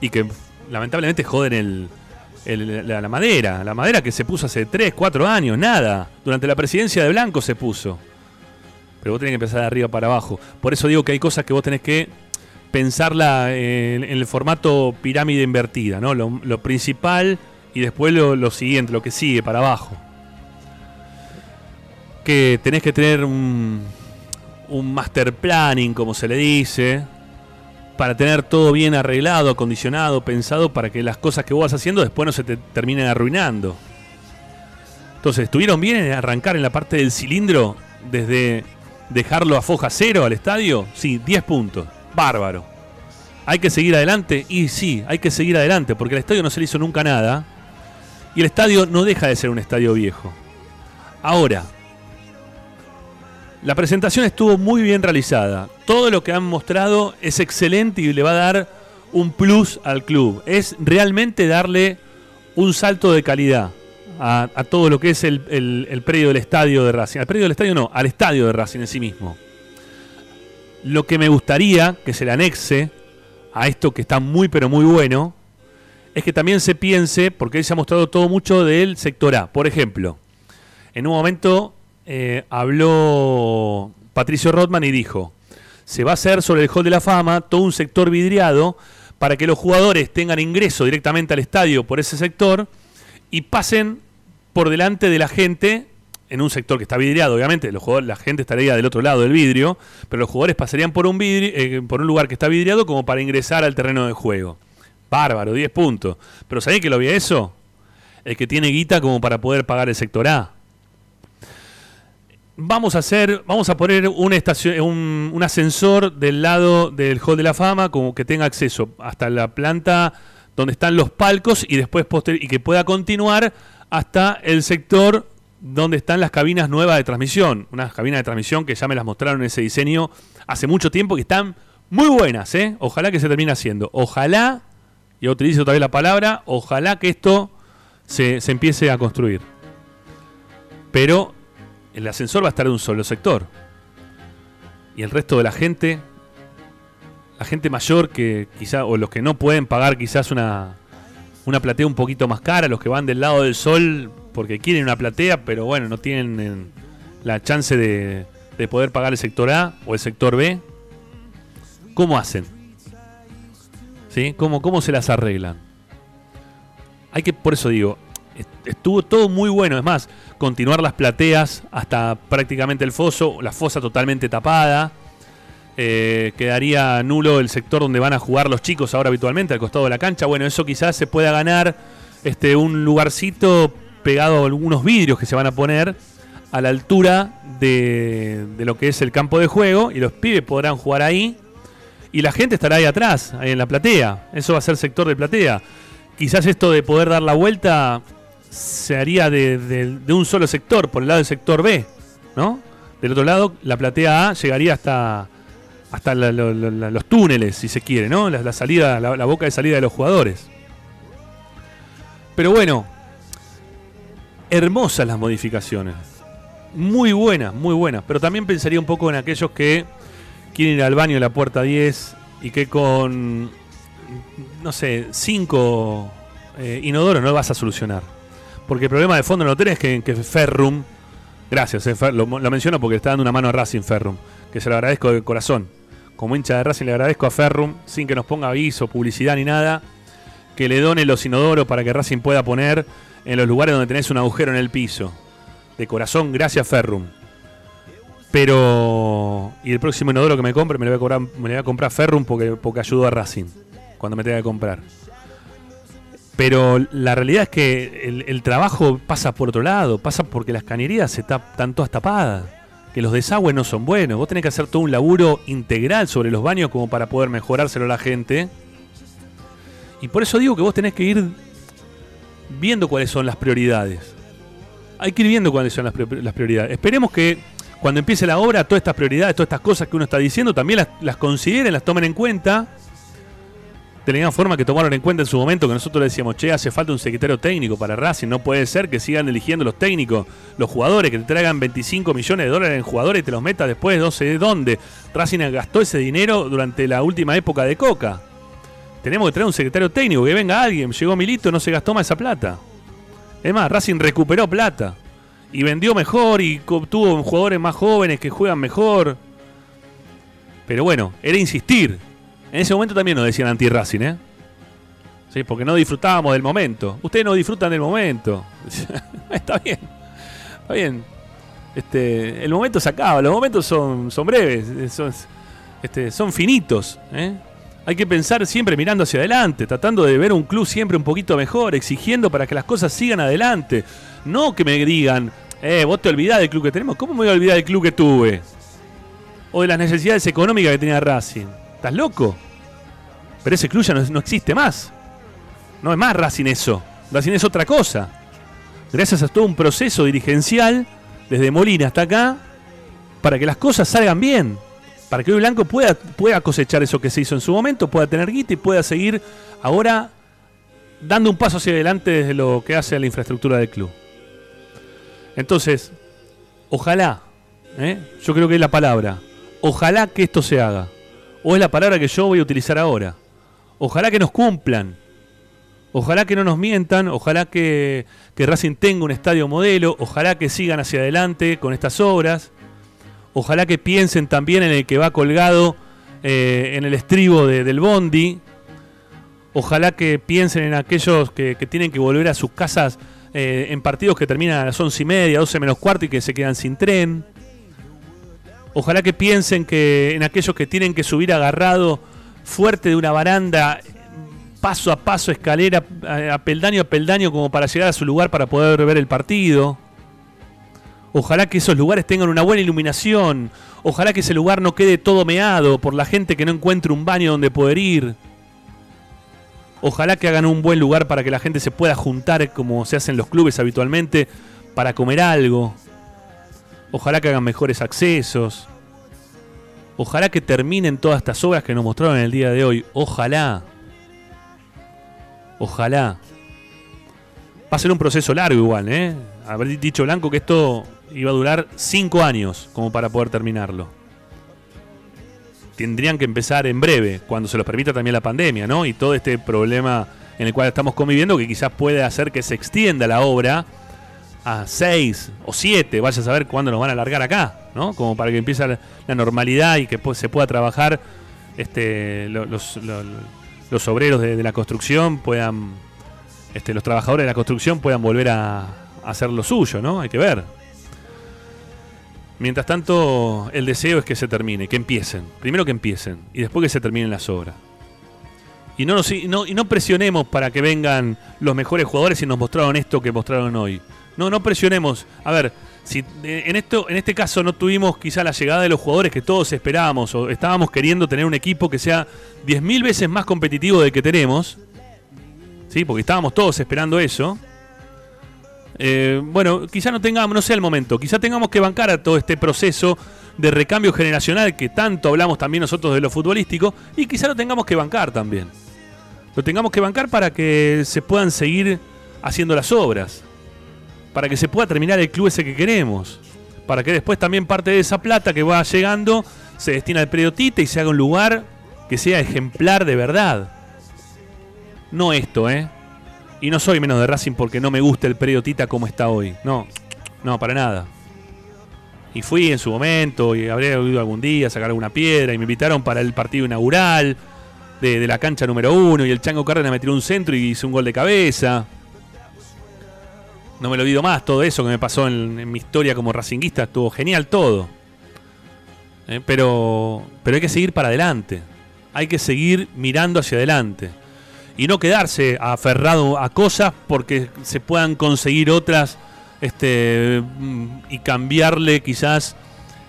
Y que lamentablemente joden el, la, madera. La madera que se puso hace 3, 4 años, nada. Durante la presidencia de Blanco se puso. Pero vos tenés que empezar de arriba para abajo. Por eso digo que hay cosas que vos tenés que pensarla en, en el formato pirámide invertida, ¿no? Lo, lo principal y después lo, lo siguiente, lo que sigue para abajo. Que tenés que tener un, un master planning, como se le dice, para tener todo bien arreglado, acondicionado, pensado, para que las cosas que vos vas haciendo después no se te terminen arruinando. Entonces, ¿estuvieron bien en arrancar en la parte del cilindro desde dejarlo a foja cero al estadio? Sí, 10 puntos. Bárbaro. ¿Hay que seguir adelante? Y sí, hay que seguir adelante, porque al estadio no se le hizo nunca nada. Y el estadio no deja de ser un estadio viejo. Ahora, la presentación estuvo muy bien realizada. Todo lo que han mostrado es excelente y le va a dar un plus al club. Es realmente darle un salto de calidad a, todo lo que es el, predio del estadio de Racing. Al predio del estadio no, al estadio de Racing en sí mismo. Lo que me gustaría que se le anexe a esto que está muy pero muy bueno es que también se piense, porque hoy se ha mostrado todo mucho del sector A. Por ejemplo, en un momento eh, habló Patricio Rothman y dijo, se va a hacer sobre el Hall de la Fama todo un sector vidriado para que los jugadores tengan ingreso directamente al estadio por ese sector y pasen por delante de la gente en un sector que está vidriado, obviamente, los jugadores, la gente estaría del otro lado del vidrio, pero los jugadores pasarían por un, vidri- eh, por un lugar que está vidriado como para ingresar al terreno de juego. Bárbaro, 10 puntos. Pero ¿sabés que lo vi a eso? El que tiene guita como para poder pagar el sector A. Vamos a hacer, vamos a poner un, un, ascensor del lado del Hall de la Fama, como que tenga acceso hasta la planta donde están los palcos y después poster y que pueda continuar hasta el sector donde están las cabinas nuevas de transmisión. Unas cabinas de transmisión que ya me las mostraron en ese diseño hace mucho tiempo que están muy buenas, ¿eh? Ojalá que se termine haciendo. Ojalá, y utilizo otra vez la palabra, ojalá que esto se empiece a construir. Pero el ascensor va a estar en un solo sector. Y el resto de la gente, la gente mayor que quizá, o los que no pueden pagar quizás una, una platea un poquito más cara, los que van del lado del sol porque quieren una platea, pero bueno, no tienen eh, la chance de, de poder pagar el sector A o el sector B. ¿Cómo hacen? ¿Sí? ¿Cómo, ¿Cómo se las arreglan? Hay que, por eso digo, estuvo todo muy bueno. Es más, continuar las plateas hasta prácticamente el foso, la fosa totalmente tapada. Eh, quedaría nulo el sector donde van a jugar los chicos ahora habitualmente, al costado de la cancha. Bueno, eso quizás se pueda ganar este, un lugarcito pegado a algunos vidrios que se van a poner a la altura de, de lo que es el campo de juego y los pibes podrán jugar ahí y la gente estará ahí atrás, ahí en la platea. Eso va a ser sector de platea. Quizás esto de poder dar la vuelta se haría de, un solo sector, por el lado del sector B, ¿no? Del otro lado, la platea A llegaría hasta, hasta los túneles, si se quiere, ¿no? La, salida, la, boca de salida de los jugadores. Pero bueno, hermosas las modificaciones. Muy buenas, muy buenas. Pero también pensaría un poco en aquellos que quieren ir al baño en la puerta 10 y que con, no sé, 5 inodoros no vas a solucionar. Porque el problema de fondo no tenés que, que Ferrum, gracias, eh, lo, menciono porque está dando una mano a Racing Ferrum, que se lo agradezco de corazón. Como hincha de Racing le agradezco a Ferrum, sin que nos ponga aviso, publicidad ni nada, que le done los inodoros para que Racing pueda poner en los lugares donde tenés un agujero en el piso. De corazón, gracias Ferrum. Pero. Y el próximo inodoro que me compre me lo voy a, cobrar, me lo voy a comprar Ferrum porque, porque ayudó a Racing. Cuando me tenga que comprar. Pero la realidad es que el, trabajo pasa por otro lado. Pasa porque las cañerías están todas tapadas. Que los desagües no son buenos. Vos tenés que hacer todo un laburo integral sobre los baños como para poder mejorárselo a la gente. Y por eso digo que vos tenés que ir viendo cuáles son las prioridades. Hay que ir viendo cuáles son las prioridades. Esperemos que cuando empiece la obra, todas estas prioridades, todas estas cosas que uno está diciendo, también las, las consideren, las tomen en cuenta. De la forma que tomaron en cuenta en su momento que nosotros le decíamos, che, hace falta un secretario técnico para Racing, no puede ser que sigan eligiendo los técnicos, los jugadores, que te traigan 25 millones de dólares en jugadores y te los metas después no sé de dónde. Racing gastó ese dinero durante la última época de Coca. Tenemos que traer un secretario técnico, que venga alguien, llegó Milito, no se gastó más esa plata. Es más, Racing recuperó plata. Y vendió mejor y co- tuvo jugadores más jóvenes que juegan mejor. Pero bueno, era insistir. En ese momento también nos decían anti-Racing, ¿eh? Sí, porque no disfrutábamos del momento. Ustedes no disfrutan del momento. Está bien. Está bien. Este, el momento se acaba. Los momentos son, son breves. Son, este, son finitos. ¿eh? Hay que pensar siempre mirando hacia adelante, tratando de ver un club siempre un poquito mejor, exigiendo para que las cosas sigan adelante. No que me digan, eh, vos te olvidás del club que tenemos. ¿Cómo me voy a olvidar del club que tuve? O de las necesidades económicas que tenía Racing. ¿Estás loco? Pero ese club ya no, existe más. No es más Racing eso. Racing es otra cosa. Gracias a todo un proceso dirigencial, desde Molina hasta acá, para que las cosas salgan bien. Para que hoy Blanco pueda, pueda cosechar eso que se hizo en su momento, pueda tener guita y pueda seguir ahora dando un paso hacia adelante desde lo que hace a la infraestructura del club. Entonces, ojalá, ¿eh? yo creo que es la palabra, ojalá que esto se haga. O es la palabra que yo voy a utilizar ahora. Ojalá que nos cumplan. Ojalá que no nos mientan, ojalá que, que Racing tenga un estadio modelo, ojalá que sigan hacia adelante con estas obras, ojalá que piensen también en el que va colgado eh, en el estribo de- del Bondi, ojalá que piensen en aquellos que, que tienen que volver a sus casas eh, en partidos que terminan a las once y media, 12 menos cuarto y que se quedan sin tren. Ojalá que piensen que en aquellos que tienen que subir agarrado fuerte de una baranda paso a paso, escalera, a, peldaño a peldaño, como para llegar a su lugar para poder ver el partido. Ojalá que esos lugares tengan una buena iluminación. Ojalá que ese lugar no quede todo meado por la gente que no encuentre un baño donde poder ir. Ojalá que hagan un buen lugar para que la gente se pueda juntar como se hace en los clubes habitualmente para comer algo. Ojalá que hagan mejores accesos. Ojalá que terminen todas estas obras que nos mostraron en el día de hoy. Ojalá. Ojalá. Va a ser un proceso largo igual, ¿eh? Haber dicho Blanco que esto iba a durar 5 años como para poder terminarlo. Tendrían que empezar en breve, cuando se los permita también la pandemia, ¿no? Y todo este problema en el cual estamos conviviendo que quizás puede hacer que se extienda la obra a 6 o 7, vaya a saber cuándo nos van a largar acá, ¿no? Como para que empiece la, normalidad y que se pueda trabajar este, lo- los, lo- los obreros de, la construcción puedan, este, los trabajadores de la construcción puedan volver a, a hacer lo suyo, ¿no? Hay que ver. Mientras tanto, el deseo es que se termine, que empiecen. Primero que empiecen y después que se terminen las obras. Y no, nos- y no, y no presionemos para que vengan los mejores jugadores y nos mostraron esto que mostraron hoy. No, no presionemos. A ver, si eh, en, esto, en este caso no tuvimos quizá la llegada de los jugadores que todos esperábamos o estábamos queriendo tener un equipo que sea 10.000 veces más competitivo del que tenemos, ¿sí? porque estábamos todos esperando eso. Eh, bueno, quizá no tengamos, no sea el momento, quizá tengamos que bancar a todo este proceso de recambio generacional que tanto hablamos también nosotros de lo futbolístico y quizá lo tengamos que bancar también. Lo tengamos que bancar para que se puedan seguir haciendo las obras, para que se pueda terminar el club ese que queremos, para que después también parte de esa plata que va llegando se destina al periodista y se haga un lugar que sea ejemplar de verdad. No esto, ¿eh? Y no soy menos de Racing porque no me gusta el periodista como está hoy. No, no, para nada. Y fui en su momento y habré ido algún día a sacar alguna piedra y me invitaron para el partido inaugural de, de la cancha número uno y el Chango Cárdenas me tiró un centro y hizo un gol de cabeza. No me lo olvido más, todo eso que me pasó en, mi historia como racinguista, estuvo genial todo. Eh, pero, pero hay que seguir para adelante. Hay que seguir mirando hacia adelante. Y no quedarse aferrado a cosas porque se puedan conseguir otras este, mm, y cambiarle quizás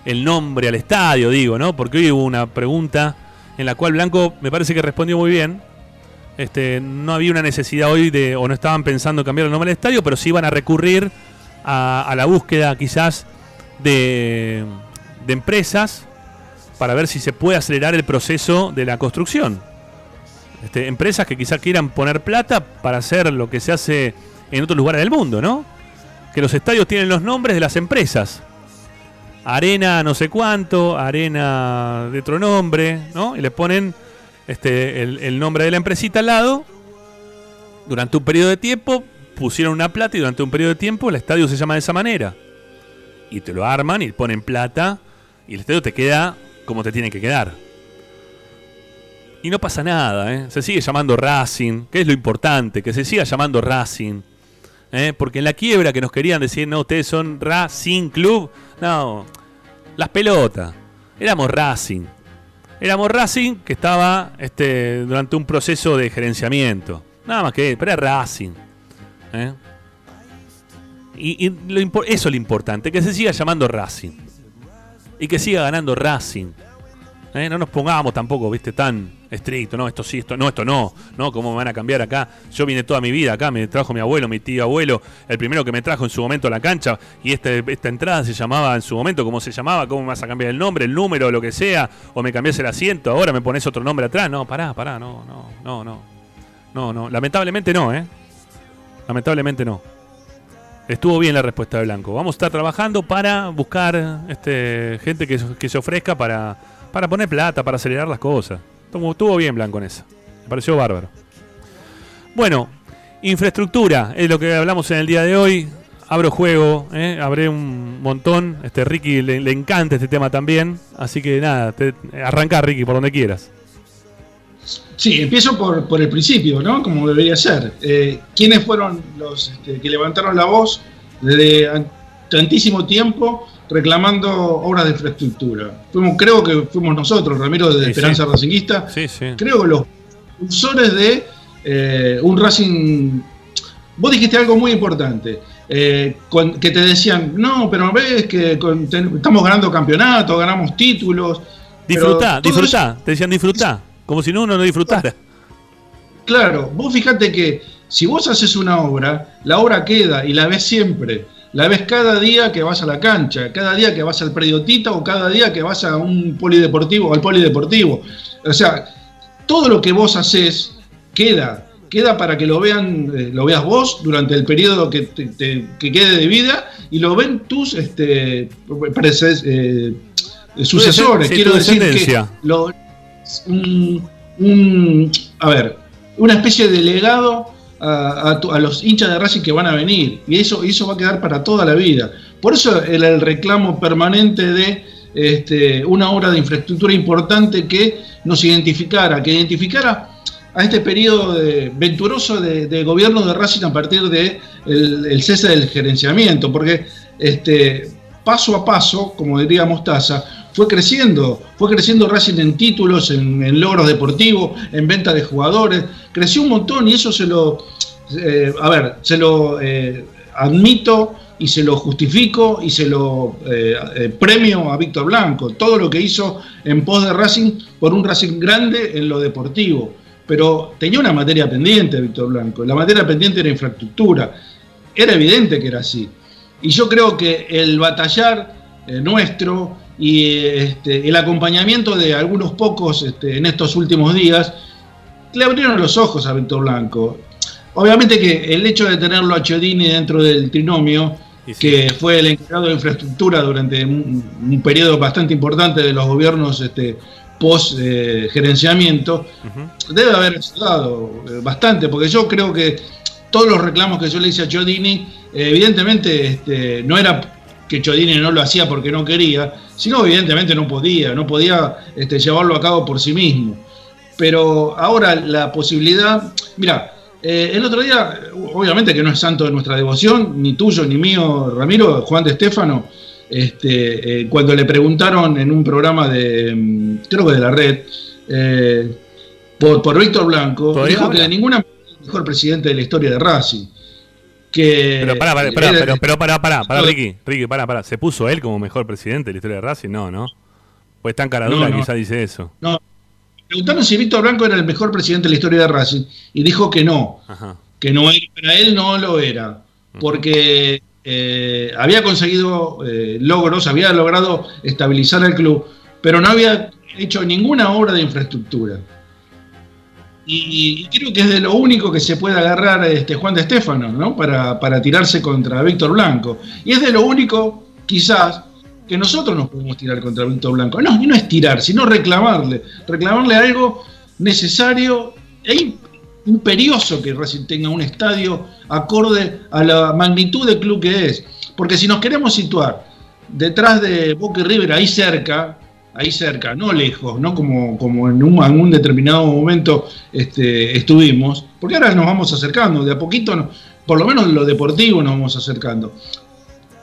el nombre al estadio, digo, ¿no? Porque hoy hubo una pregunta en la cual Blanco me parece que respondió muy bien. Este, no había una necesidad hoy de, o no estaban pensando en cambiar el nombre del estadio, pero sí iban a recurrir a, la búsqueda quizás de, de empresas para ver si se puede acelerar el proceso de la construcción. Este, empresas que quizás quieran poner plata para hacer lo que se hace en otros lugares del mundo, ¿no? Que los estadios tienen los nombres de las empresas. Arena no sé cuánto, arena de otro nombre, ¿no? Y le ponen este, el, nombre de la empresita al lado. Durante un periodo de tiempo pusieron una plata y durante un periodo de tiempo el estadio se llama de esa manera. Y te lo arman y ponen plata y el estadio te queda como te tiene que quedar. Y no pasa nada, ¿eh? se sigue llamando Racing, que es lo importante, que se siga llamando Racing. ¿eh? Porque en la quiebra que nos querían decir, no, ustedes son Racing Club, no, las pelotas, éramos Racing. Éramos Racing que estaba este, durante un proceso de gerenciamiento. Nada más que, pero era Racing. ¿eh? Y, eso es lo importante, que se siga llamando Racing. Y que siga ganando Racing. ¿Eh? No nos pongamos tampoco, viste, tan estricto, no, esto sí, esto no, esto no, no, ¿cómo me van a cambiar acá? Yo vine toda mi vida acá, me trajo mi abuelo, mi tío abuelo, el primero que me trajo en su momento a la cancha, y este, esta entrada se llamaba en su momento, ¿cómo se llamaba? ¿Cómo me vas a cambiar el nombre, el número, lo que sea? O me cambias el asiento, ahora me pones otro nombre atrás. No, pará, pará, no, no, no, no. No, no, lamentablemente no, ¿eh? Lamentablemente no. Estuvo bien la respuesta de Blanco. Vamos a estar trabajando para buscar este, gente que se ofrezca para, para poner plata, para acelerar las cosas. Estuvo, estuvo bien Blanco en eso. Me pareció bárbaro. Bueno, infraestructura es lo que hablamos en el día de hoy. Abro juego, ¿eh? abré un montón. Este Ricky le, encanta este tema también. Así que nada, te, arranca Ricky por donde quieras. Sí, empiezo por, por el principio, ¿no? Como debería ser. Eh, ¿Quiénes fueron los este, que levantaron la voz desde an- tantísimo tiempo reclamando obras de infraestructura? Fuimos, creo que fuimos nosotros, Ramiro de Sí, Esperanza sí. Racinguista, Sí, sí. creo que los impulsores de eh, un Racing. Vos dijiste algo muy importante. eh, con- que te decían, no, pero ves que con- ten- estamos ganando campeonatos, ganamos títulos. Disfrutá, disfrutá. Te decían disfrutá. Como si no uno no disfrutara. Claro, vos fíjate que si vos haces una obra, la obra queda y la ves siempre. La ves cada día que vas a la cancha, cada día que vas al predio Tita o cada día que vas a un polideportivo o al polideportivo. O sea, todo lo que vos haces queda, queda para que lo vean, eh, lo veas vos durante el periodo que, te- te- que quede de vida y lo ven tus este, eh, sucesores. sí, Quiero decir que lo- un, un- a ver, una especie de legado a, a tu- a los hinchas de Racing que van a venir. Y eso, eso va a quedar para toda la vida. Por eso el, el reclamo permanente de este, una obra de infraestructura importante que nos identificara, que identificara a este periodo de- venturoso de, de gobierno de Racing a partir de el, el cese del gerenciamiento, porque este, paso a paso, como diría Mostaza, fue creciendo, fue creciendo Racing en títulos, en, logros deportivos, en venta de jugadores, creció un montón y eso se lo, eh, a ver, se lo eh, admito y se lo justifico y se lo eh, premio a Víctor Blanco, todo lo que hizo en pos de Racing por un Racing grande en lo deportivo. Pero tenía una materia pendiente Víctor Blanco, la materia pendiente era infraestructura, era evidente que era así. Y yo creo que el batallar nuestro y este, el acompañamiento de algunos pocos este, en estos últimos días le abrieron los ojos a Víctor Blanco. Obviamente que el hecho de tenerlo a Chiodini dentro del trinomio, sí. que fue el encargado de infraestructura durante un, un periodo bastante importante de los gobiernos este, post-gerenciamiento, Ujú. debe haber ayudado eh, bastante, porque yo creo que todos los reclamos que yo le hice a Chiodini, eh, evidentemente este, no era que Chiodini no lo hacía porque no quería, sino evidentemente no podía, no podía este, llevarlo a cabo por sí mismo. Pero ahora la posibilidad, mira, eh, el otro día, obviamente que no es santo de nuestra devoción, ni tuyo ni mío, Ramiro, Juan de Estefano, este, eh, cuando le preguntaron en un programa de, mm, creo que de la red, eh, por, por Víctor Blanco, ¿Todavía dijo que de ninguna manera el mejor presidente de la historia de Racing. Que Pero pará, pará, pará, pero, pero pará, pará, pará. Ricky, Ricky, pará, pará. ¿Se puso él como mejor presidente de la historia de Racing? No, ¿no? Pues tan cara No, no. quizá dice eso. No, preguntaron si Víctor Blanco era el mejor presidente de la historia de Racing y dijo que no, Ajá. que no era, para él no lo era, porque eh, había conseguido eh, logros, había logrado estabilizar el club, pero no había hecho ninguna obra de infraestructura. Y, creo que es de lo único que se puede agarrar este Juan de Estefano, ¿no? Para, para tirarse contra Víctor Blanco. Y es de lo único, quizás, que nosotros nos podemos tirar contra Víctor Blanco. No, no es tirar, sino reclamarle. Reclamarle algo necesario e im- imperioso que Racing tenga un estadio acorde a la magnitud del club que es. Porque si nos queremos situar detrás de Boca y River, ahí cerca, ahí cerca, no lejos, no como, como en un, en un determinado momento este, estuvimos, porque ahora nos vamos acercando, de a poquito, no- por lo menos en lo deportivo nos vamos acercando.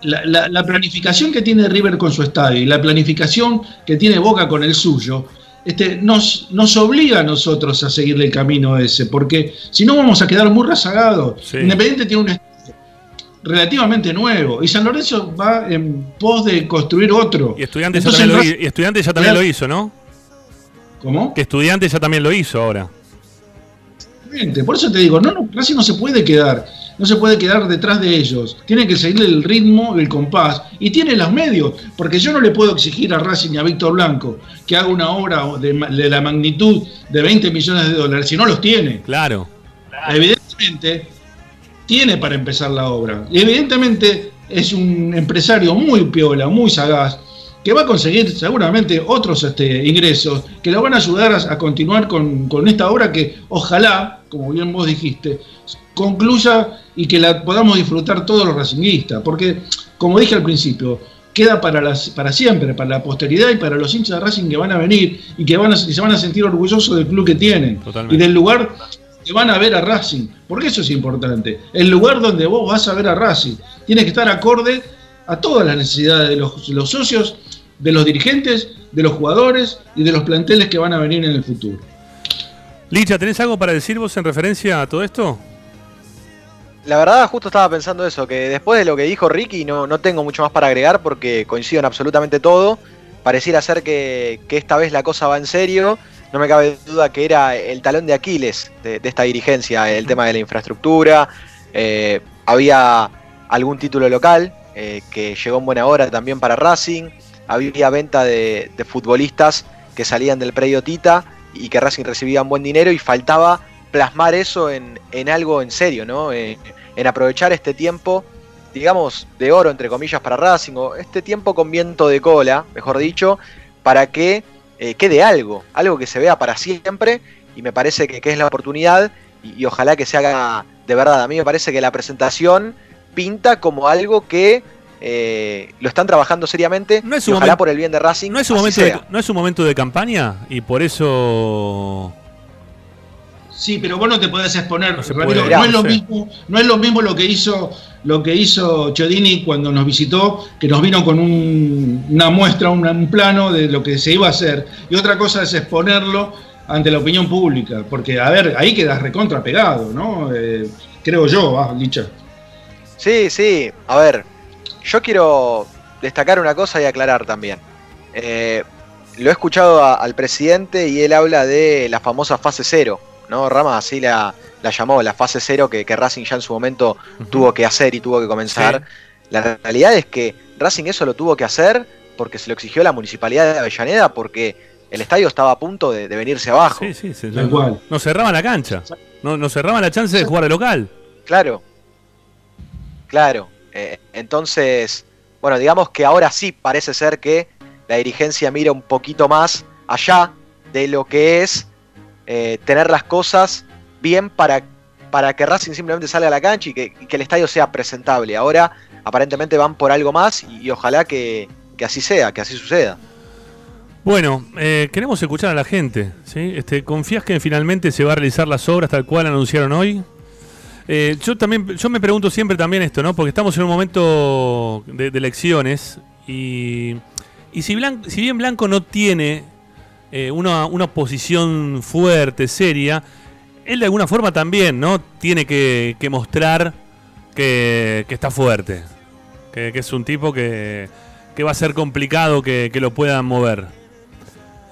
La, la- la planificación que tiene River con su estadio y la planificación que tiene Boca con el suyo, este, nos, nos obliga a nosotros a seguirle el camino ese, porque si no vamos a quedar muy rezagados. Sí. Independiente tiene un estadio relativamente nuevo y San Lorenzo va en pos de construir otro. Y Estudiantes, ya Entonces, también, lo, y Estudiantes ya también lo hizo, ¿no? ¿Cómo? Que Estudiantes ya también lo hizo ahora. Por eso te digo, no, no, Racing no se puede quedar, no se puede quedar detrás de ellos. Tiene que seguirle el ritmo, el compás, y tiene los medios, porque yo no le puedo exigir a Racing y a Víctor Blanco que haga una obra de la magnitud de 20 millones de dólares, si no los tiene. Claro. Evidentemente, tiene para empezar la obra. Y evidentemente es un empresario muy piola, muy sagaz, que va a conseguir seguramente otros este, ingresos que lo van a ayudar a, a continuar con, con esta obra que ojalá, como bien vos dijiste, concluya y que la podamos disfrutar todos los racinguistas. Porque, como dije al principio, queda para, las, para siempre, para la posteridad y para los hinchas de Racing que van a venir y que, van a, que se van a sentir orgullosos del club que tienen Totalmente. y del lugar que van a ver a Racing. Porque eso es importante. El lugar donde vos vas a ver a Racing tiene que estar acorde a todas las necesidades de los, los socios, de los dirigentes, de los jugadores y de los planteles que van a venir en el futuro. Licha, ¿tenés algo para decir vos en referencia a todo esto? La verdad, justo estaba pensando eso, que después de lo que dijo Ricky, no, no tengo mucho más para agregar porque coincido en absolutamente todo. Pareciera ser que, que esta vez la cosa va en serio. No me cabe duda que era el talón de Aquiles de, de esta dirigencia, el tema de la infraestructura. Eh, había algún título local eh, que llegó en buena hora también para Racing. Había venta de, de futbolistas que salían del predio Tita y que Racing recibía un buen dinero y faltaba plasmar eso en, en algo en serio, ¿no? Eh, en aprovechar este tiempo, digamos, de oro, entre comillas, para Racing, o este tiempo con viento de cola, mejor dicho, para que eh, quede algo, algo que se vea para siempre, y me parece que, que es la oportunidad, y, y ojalá que se haga de verdad. A mí me parece que la presentación pinta como algo que eh, lo están trabajando seriamente, No es y ojalá momento- por el bien de Racing. ¿No es, un así momento de. ¿No es un momento de campaña? Y por eso... Sí, pero vos no te podés exponer, No Ramiro, puede, no, es lo mismo, no es lo mismo lo que hizo lo que hizo Chiodini cuando nos visitó, que nos vino con un- una muestra, un, un plano de lo que se iba a hacer. Y otra cosa es exponerlo ante la opinión pública, porque a ver, ahí quedas recontra pegado, ¿no? Eh, creo yo, ah, Licha. Sí, sí. A ver, yo quiero destacar una cosa y aclarar también. Eh, lo he escuchado a- al presidente y él habla de la famosa fase cero, ¿no? Rama así la, la llamó, la fase cero que, que Racing ya en su momento tuvo que hacer y tuvo que comenzar. La realidad es que Racing eso lo tuvo que hacer porque se lo exigió la municipalidad de Avellaneda, porque el estadio estaba a punto de, de venirse abajo. Sí, sí, se- no, cual. no cerraban la cancha. No, no cerraban la chance de jugar de local. Claro. Claro. Eh, entonces, bueno, digamos que ahora sí parece ser que la dirigencia mira un poquito más allá de lo que es eh, tener las cosas bien para, para que Racing simplemente salga a la cancha y que, el estadio sea presentable. Ahora aparentemente van por algo más y, ojalá que, que así sea, que así suceda. Bueno, eh, queremos escuchar a la gente. Este, ¿Confías que finalmente se va a realizar las obras tal cual anunciaron hoy? Eh, yo también, yo me pregunto siempre también esto, ¿no? Porque estamos en un momento de, elecciones y, y si, Blan- si bien Blanco no tiene eh, una, una posición fuerte, seria, él de alguna forma también, ¿no? Tiene que, mostrar que, está fuerte, que, es un tipo que, que va a ser complicado que, lo puedan mover.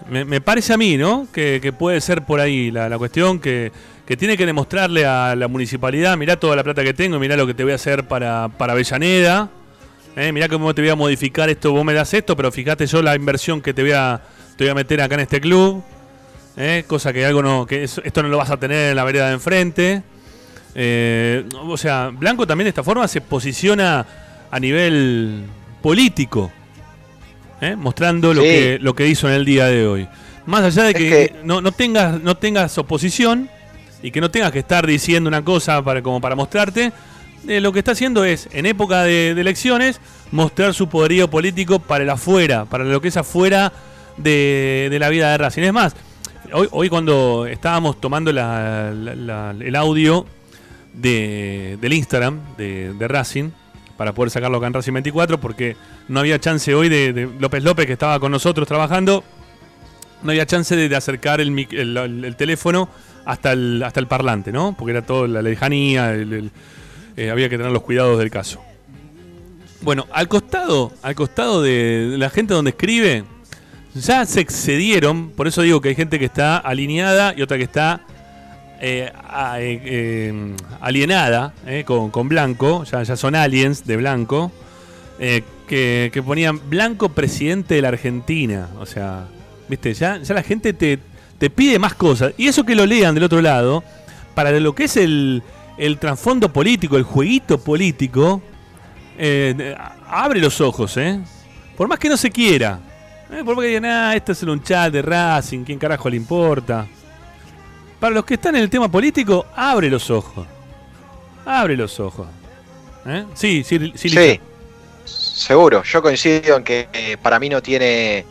Me, parece a mí, ¿no? Que, puede ser por ahí la, la cuestión, que, que tiene que demostrarle a la municipalidad, mirá toda la plata que tengo, mirá lo que te voy a hacer para, para Avellaneda, eh, mirá cómo te voy a modificar esto, vos me das esto, pero fíjate yo la inversión que te voy a, te voy a meter acá en este club, eh, cosa que algo no, que esto no lo vas a tener en la vereda de enfrente. Eh, o sea, Blanco también de esta forma se posiciona a nivel político, ¿eh? mostrando lo, que, lo que hizo en el día de hoy. Más allá de Es que, que- no, no tengas, no tengas oposición y que no tengas que estar diciendo una cosa para, como para mostrarte, eh, lo que está haciendo es, en época de, de elecciones, mostrar su poderío político para el afuera, para lo que es afuera de, de la vida de Racing. Es más, hoy, hoy cuando estábamos tomando el audio de, del Instagram de, de Racing, para poder sacarlo acá en Racing 24, porque no había chance hoy de, López López, que estaba con nosotros trabajando, no había chance de, acercar el, teléfono hasta el, hasta el parlante, ¿no? Porque era toda la lejanía, eh, había que tener los cuidados del caso. Bueno, al costado, al costado de la gente donde escribe, ya se excedieron, por eso digo que hay gente que está alineada y otra que está eh, eh, eh, alienada con, con Blanco, ya, ya son aliens de Blanco, que, que ponían Blanco presidente de la Argentina. O sea, viste, ya, ya la gente te, te pide más cosas. Y eso que lo lean del otro lado, para lo que es el, el trasfondo político, el jueguito político, abre los ojos, ¿eh? Por más que no se quiera. Por más que digan, ah, esto es un chat de Racing, ¿quién carajo le importa? Para los que están en el tema político, abre los ojos. Abre los ojos. ¿Eh? Sí, sí, sí. Sí, seguro. Yo coincido en que eh, para mí no tiene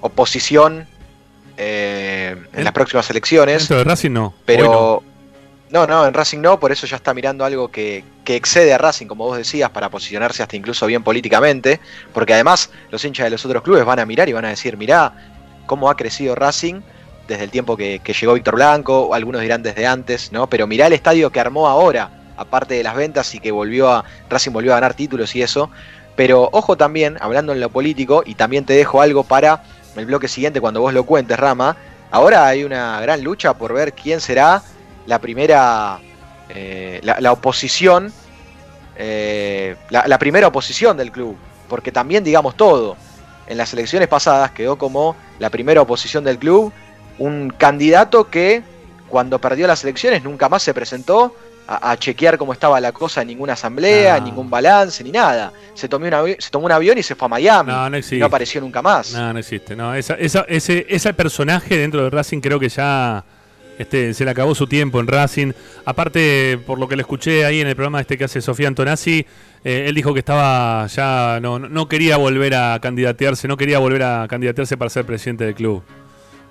oposición eh, en ¿En- las próximas elecciones. Dentro de Racing no. Pero no. no, en Racing no, por eso ya está mirando algo que, que excede a Racing, como vos decías, para posicionarse hasta incluso bien políticamente, porque además los hinchas de los otros clubes van a mirar y van a decir, mirá cómo ha crecido Racing desde el tiempo que, llegó Víctor Blanco, o algunos dirán desde antes, ¿no? Pero mirá el estadio que armó ahora, aparte de las ventas y que volvió a. Racing volvió a ganar títulos y eso. Pero ojo también, hablando en lo político, y también te dejo algo para el bloque siguiente cuando vos lo cuentes, Rama. Ahora hay una gran lucha por ver quién será la primera. eh, la, la oposición. eh, la, la primera oposición del club. Porque también digamos todo. En las elecciones pasadas quedó como la primera oposición del club. Un candidato que cuando perdió las elecciones nunca más se presentó a, a chequear cómo estaba la cosa en ninguna asamblea, en ningún balance, ni nada. Se tomó, un se tomó un avión y se fue a Miami. No, no existe. no apareció nunca más. No, no existe. No, esa, esa- ese, ese personaje dentro de Racing creo que ya este, se le acabó su tiempo en Racing. Aparte, por lo que le escuché ahí en el programa este que hace Sofía Antonazzi, eh, él dijo que estaba ya no, no- quería volver a candidatearse, no quería volver a candidatearse para ser presidente del club.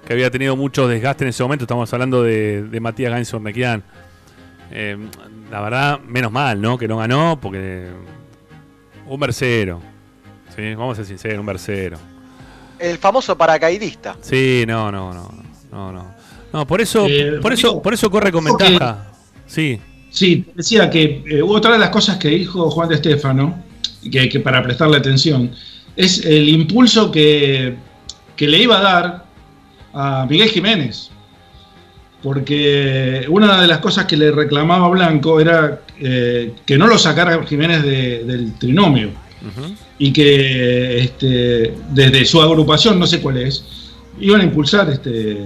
Que había tenido mucho desgaste en ese momento. Estamos hablando de, de Matías Gainz Ornequian. Eh, la verdad, menos mal, ¿no? Que no ganó, porque un versero. Sí, vamos a ser sinceros, un versero. El famoso paracaidista. Sí, no, no, no, no, no. No, por eso, Eh, por eso, por eso corre con que- ventaja. Sí, Sí, decía que eh, otra de las cosas que dijo Juan de Estefano, que, que para prestarle atención, es el impulso que, que le iba a dar a Miguel Jiménez. Porque una de las cosas que le reclamaba Blanco era eh, que no lo sacara Jiménez de- del trinomio. Y que este, desde su agrupación, no sé cuál es, iban a impulsar este,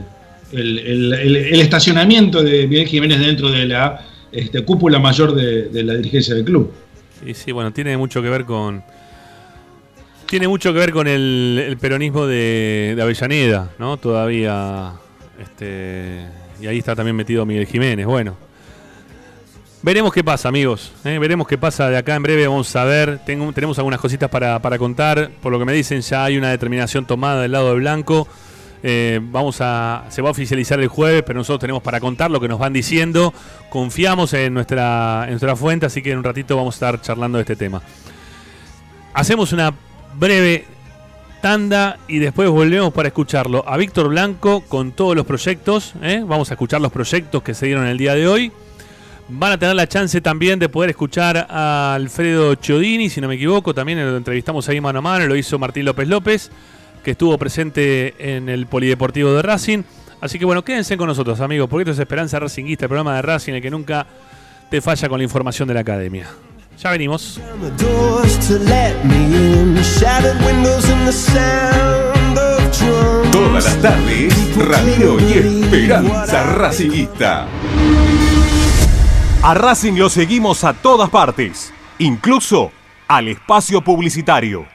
el, estacionamiento de Miguel Jiménez dentro de la este, cúpula mayor de, la dirigencia del club. Y sí, bueno, tiene mucho que ver con. Tiene mucho que ver con el, peronismo de, Avellaneda, ¿no? Todavía. Este. Y ahí está también metido Miguel Jiménez. Bueno. Veremos qué pasa, amigos. ¿eh? Veremos qué pasa de acá en breve. Vamos a ver. Tenemos algunas cositas para, para contar. Por lo que me dicen, ya hay una determinación tomada del lado de Blanco. Eh, vamos a. Se va a oficializar el jueves, pero nosotros tenemos para contar lo que nos van diciendo. Confiamos en nuestra, en nuestra fuente, así que en un ratito vamos a estar charlando de este tema. Hacemos una breve tanda y después volvemos para escucharlo a Víctor Blanco con todos los proyectos. ¿eh? Vamos a escuchar los proyectos que se dieron el día de hoy. Van a tener la chance también de poder escuchar a Alfredo Chiodini, si no me equivoco. También lo entrevistamos ahí mano a mano, lo hizo Martín López López, que estuvo presente en el Polideportivo de Racing. Así que bueno, quédense con nosotros, amigos, porque esto es Esperanza Racinguista, el programa de Racing, el que nunca te falla con la información de la academia. Ya venimos. Todas las tardes, Radio y Esperanza Racingista. A Racing lo seguimos a todas partes, incluso al espacio publicitario.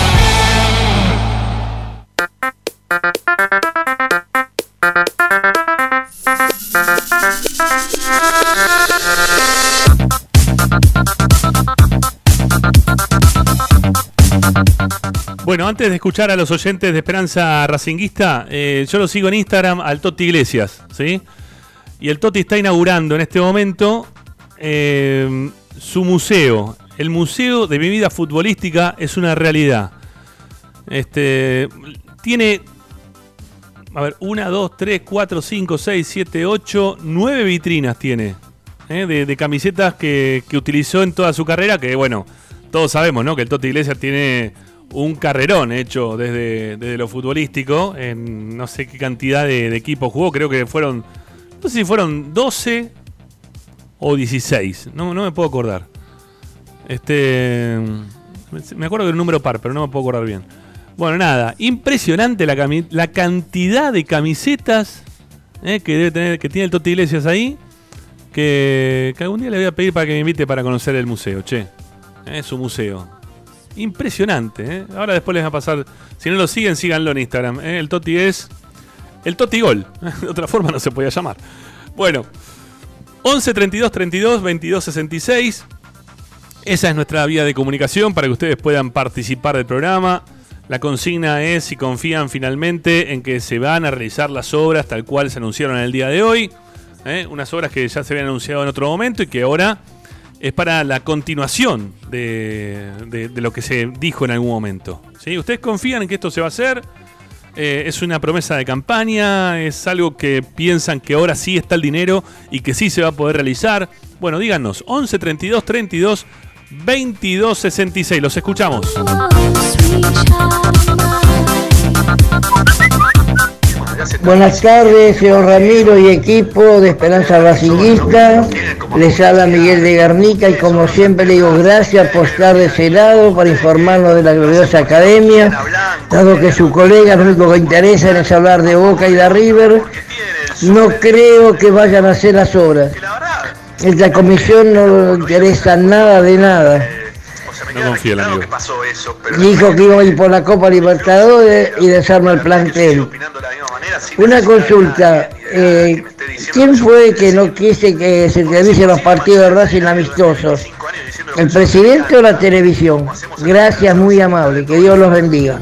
Bueno, antes de escuchar a los oyentes de Esperanza Racinguista, eh, yo lo sigo en Instagram al Toti Iglesias, ¿sí? Y el Toti está inaugurando en este momento eh, su museo. El Museo de mi vida futbolística es una realidad. Este, tiene, a ver, una, dos, tres, cuatro, cinco, seis, siete, ocho, nueve vitrinas tiene. ¿eh? De, camisetas que, que utilizó en toda su carrera, que bueno, todos sabemos, ¿no? Que el Toti Iglesias tiene un carrerón hecho desde, desde lo futbolístico. En no sé qué cantidad de, de equipos jugó. Creo que fueron. No sé si fueron 12 o 16. No, no me puedo acordar. Este. Me acuerdo que era un número par, pero no me puedo acordar bien. Bueno, nada. Impresionante la, la cantidad de camisetas eh, que debe tener, que tiene el Toti Iglesias ahí. Que, que algún día le voy a pedir para que me invite para conocer el museo, che. Es su museo. Impresionante, ¿eh? Ahora después les va a pasar. Si no lo siguen, síganlo en Instagram. ¿eh? El Toti es. El Toti Gol. De otra forma no se podía llamar. Bueno. 11 32 32 22 66. Esa es nuestra vía de comunicación para que ustedes puedan participar del programa. La consigna es si confían finalmente en que se van a realizar las obras tal cual se anunciaron en el día de hoy. ¿eh? Unas obras que ya se habían anunciado en otro momento y que ahora es para la continuación de, de- lo que se dijo en algún momento. ¿sí? ¿Ustedes confían en que esto se va a hacer? Eh, ¿Es una promesa de campaña? ¿Es algo que piensan que ahora sí está el dinero y que sí se va a poder realizar? Bueno, díganos, 11 32 32 22 66. Los escuchamos. Buenas tardes, señor Ramiro y equipo de Esperanza Racinguista. Les habla Miguel de Garnica y como siempre le digo gracias por estar de ese lado para informarnos de la gloriosa academia, dado que su colega lo único que interesa es hablar de Boca y de River. No creo que vayan a hacer las obras. Esta comisión no le interesa nada de nada. No confía el amigo. Dijo que iba a ir por la Copa Libertadores y desarma el plantel. Una consulta, eh, ¿quién fue que no quise que se televisen los partidos de Racing amistosos? ¿El presidente o la televisión? Gracias, muy amable, que Dios los bendiga.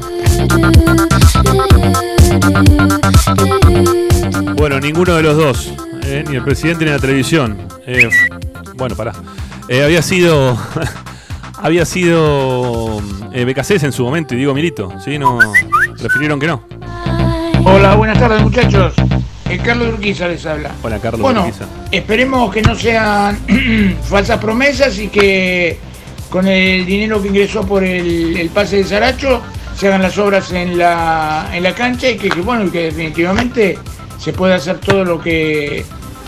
Bueno, ninguno de los dos, eh, ni el presidente ni la televisión. Eh, bueno, pará. Eh, había sido. había sido. Eh, BKCS en su momento, y digo Milito, ¿sí? No. Prefirieron que no. Hola, buenas tardes muchachos. Eh, Carlos Urquiza les habla. Hola, Carlos. Bueno, Urquiza. esperemos que no sean falsas promesas y que con el dinero que ingresó por el, el pase de Saracho se hagan las obras en la, en la cancha y que, que, bueno, que definitivamente se pueda hacer todo lo que,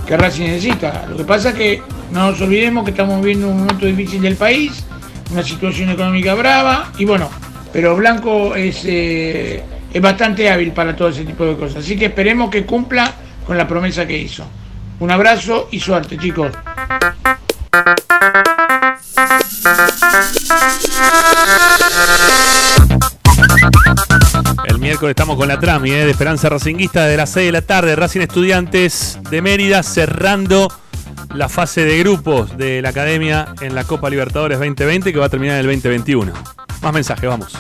que Racing necesita. Lo que pasa es que no nos olvidemos que estamos viviendo un momento difícil del país, una situación económica brava y bueno, pero Blanco es, eh, es bastante hábil para todo ese tipo de cosas. Así que esperemos que cumpla con la promesa que hizo. Un abrazo y suerte, chicos. El miércoles estamos con la Trami eh, de Esperanza Racinguista de las 6 de la tarde. Racing Estudiantes de Mérida cerrando la fase de grupos de la Academia en la Copa Libertadores 2020 que va a terminar en el 2021. Más mensajes, vamos.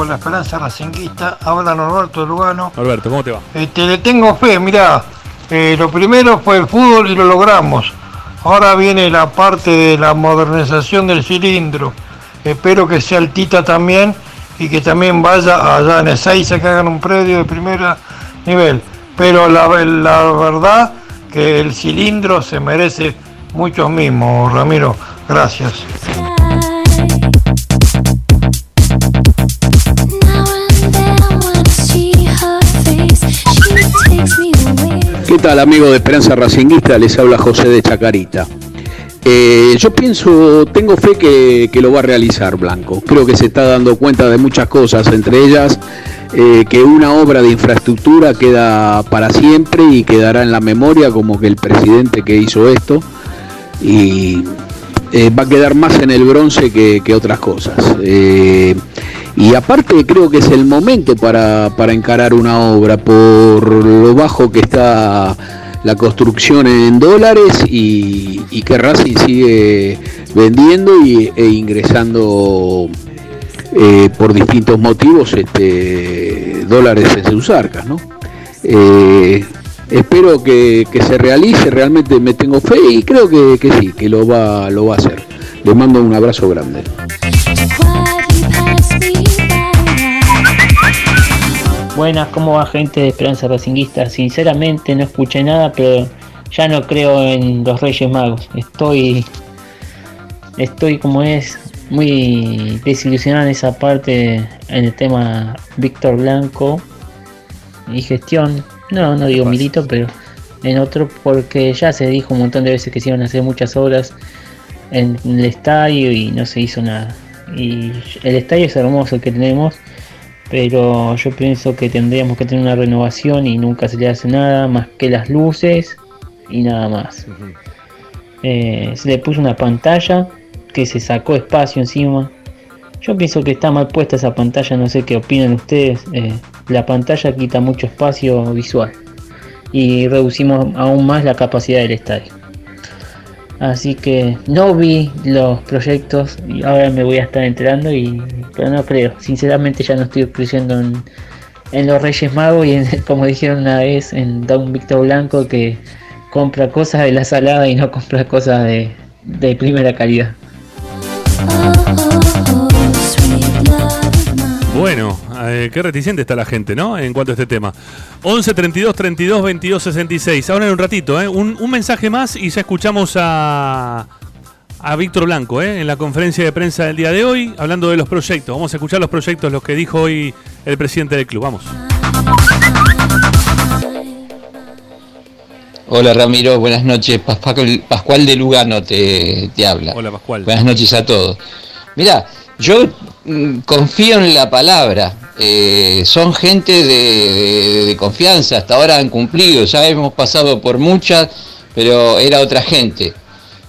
Hola Esperanza Racinguista, habla Norberto Lugano. Norberto, ¿cómo te va? Este, le tengo fe, mirá, eh, lo primero fue el fútbol y lo logramos. Ahora viene la parte de la modernización del cilindro. Espero que sea el Tita también y que también vaya allá en Ezeiza que hagan un predio de primer nivel. Pero la, la verdad que el cilindro se merece mucho mismo, Ramiro. Gracias. ¿Qué tal amigo de Esperanza Racinguista? Les habla José de Chacarita. Eh, yo pienso, tengo fe que, que, lo va a realizar Blanco. Creo que se está dando cuenta de muchas cosas, entre ellas eh, que una obra de infraestructura queda para siempre y quedará en la memoria como que el presidente que hizo esto y eh, va a quedar más en el bronce que, que otras cosas. Eh, y aparte creo que es el momento para, para encarar una obra por lo bajo que está la construcción en dólares y, que Racing sigue vendiendo y, e ingresando eh, por distintos motivos este, dólares en sus arcas. ¿no? Espero que, se realice, realmente me tengo fe y creo que, sí, que lo va, lo va a hacer. Le mando un abrazo grande. Buenas, ¿cómo va gente de Esperanza Racinguista? Sinceramente no escuché nada, pero ya no creo en los Reyes Magos. Estoy, estoy como es, muy desilusionado en esa parte, en el tema Víctor Blanco y gestión. No, no digo Milito, pero en otro, porque ya se dijo un montón de veces que se iban a hacer muchas obras en el estadio y no se hizo nada. Y el estadio es hermoso el que tenemos pero yo pienso que tendríamos que tener una renovación y nunca se le hace nada más que las luces y nada más. eh, se le puso una pantalla que se sacó espacio encima. Yo pienso que está mal puesta esa pantalla, no sé qué opinan ustedes. Eh, la pantalla quita mucho espacio visual y reducimos aún más la capacidad del estadio. Así que no vi los proyectos y ahora me voy a estar enterando y pero no creo. Sinceramente ya no estoy creyendo en, los Reyes Magos y en, como dijeron una vez en Don Víctor Blanco que compra cosas de la salada y no compra cosas de, de primera calidad. Bueno, eh, qué reticente está la gente, ¿no? En cuanto a este tema. 11 32 32 22 66. Ahora en un ratito, ¿eh? Un, un mensaje más y ya escuchamos a, a Víctor Blanco, ¿eh? En la conferencia de prensa del día de hoy, hablando de los proyectos. Vamos a escuchar los proyectos, los que dijo hoy el presidente del club. Vamos. Hola Ramiro, buenas noches. Pascual, de Lugano te, te habla. Hola Pascual. Buenas noches a todos. Mira, yo confío en la palabra. Eh, son gente de, de, de, confianza, hasta ahora han cumplido, ya hemos pasado por muchas, pero era otra gente.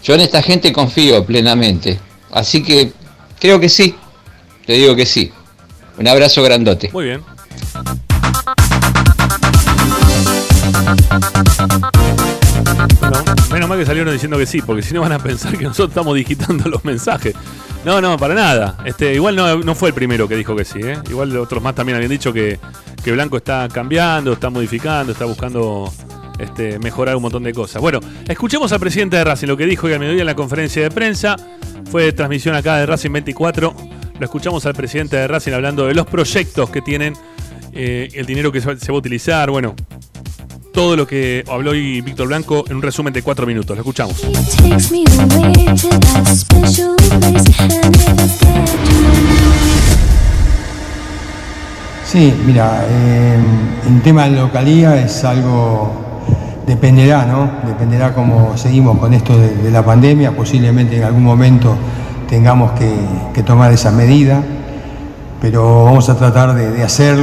Yo en esta gente confío plenamente. Así que creo que sí, te digo que sí. Un abrazo grandote. Muy bien. Que salieron diciendo que sí, porque si no van a pensar que nosotros estamos digitando los mensajes. No, no, para nada. Este, igual no, no fue el primero que dijo que sí. ¿eh? Igual otros más también habían dicho que, que Blanco está cambiando, está modificando, está buscando este, mejorar un montón de cosas. Bueno, escuchemos al presidente de Racing, lo que dijo hoy al mediodía en la conferencia de prensa. Fue transmisión acá de Racing 24. Lo escuchamos al presidente de Racing hablando de los proyectos que tienen, eh, el dinero que se va a utilizar, bueno, todo lo que habló hoy Víctor Blanco en un resumen de cuatro minutos. Lo escuchamos. Sí, mira, eh, en tema de localía es algo, dependerá, ¿no? Dependerá cómo seguimos con esto de, de la pandemia, posiblemente en algún momento tengamos que, que tomar esa medida. pero vamos a tratar de, de hacer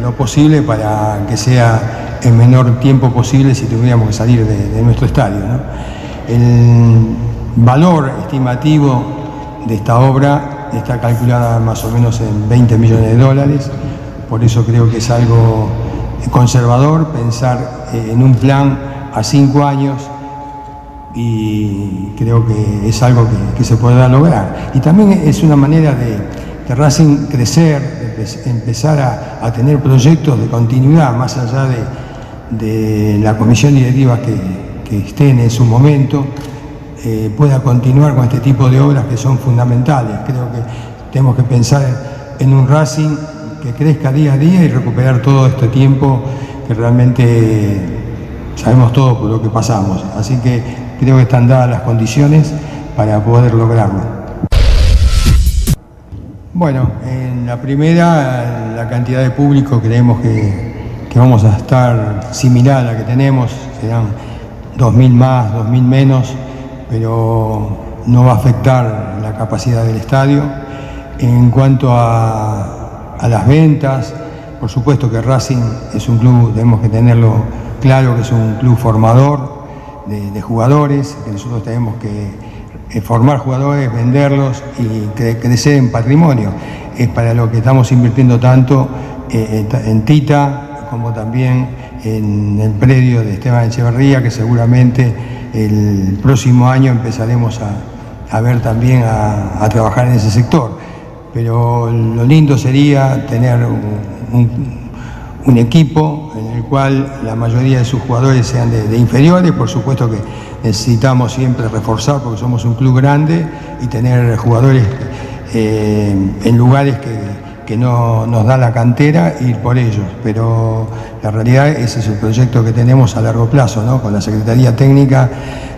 lo posible para que sea en menor tiempo posible si tuviéramos que salir de, nuestro estadio. El valor estimativo de esta obra está calculada más o menos en 20 millones de dólares, por eso creo que es algo conservador pensar eh, en un plan a cinco años y creo que es algo que, se podrá lograr. Y también es una manera de, de crecer, empezar a tener proyectos de continuidad más allá de, de la comisión directiva que, que estén en su momento, eh, pueda continuar con este tipo de obras que son fundamentales. Creo que tenemos que pensar en, un Racing que crezca día a día y recuperar todo este tiempo que realmente sabemos todo por lo que pasamos. Así que creo que están dadas las condiciones para poder lograrlo. Bueno, en la primera, la cantidad de público creemos que, que vamos a estar similar a la que tenemos, serán 2.000 más, 2.000 menos, pero no va a afectar la capacidad del estadio. En cuanto a, a las ventas, por supuesto que Racing es un club, tenemos que tenerlo claro, que es un club formador de, de jugadores, que nosotros tenemos que eh, formar jugadores, venderlos y cre- crecer en patrimonio. Es para lo que estamos invirtiendo tanto eh, en ta- en Tita como también en el predio de Esteban Echeverría, que seguramente el próximo año empezaremos a, ver también a, trabajar en ese sector. Pero lo lindo sería tener un, equipo en el cual la mayoría de sus jugadores sean de, de inferiores, por supuesto que necesitamos siempre reforzar porque somos un club grande y tener jugadores eh, en lugares que, que no nos da la cantera, ir por ellos. Pero la realidad ese es el proyecto que tenemos a largo plazo, ¿no? con la Secretaría Técnica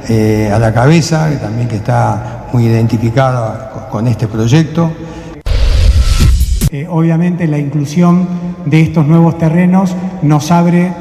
eh, a la cabeza, que también que está muy identificada con- este proyecto. Eh, obviamente la inclusión de estos nuevos terrenos nos abre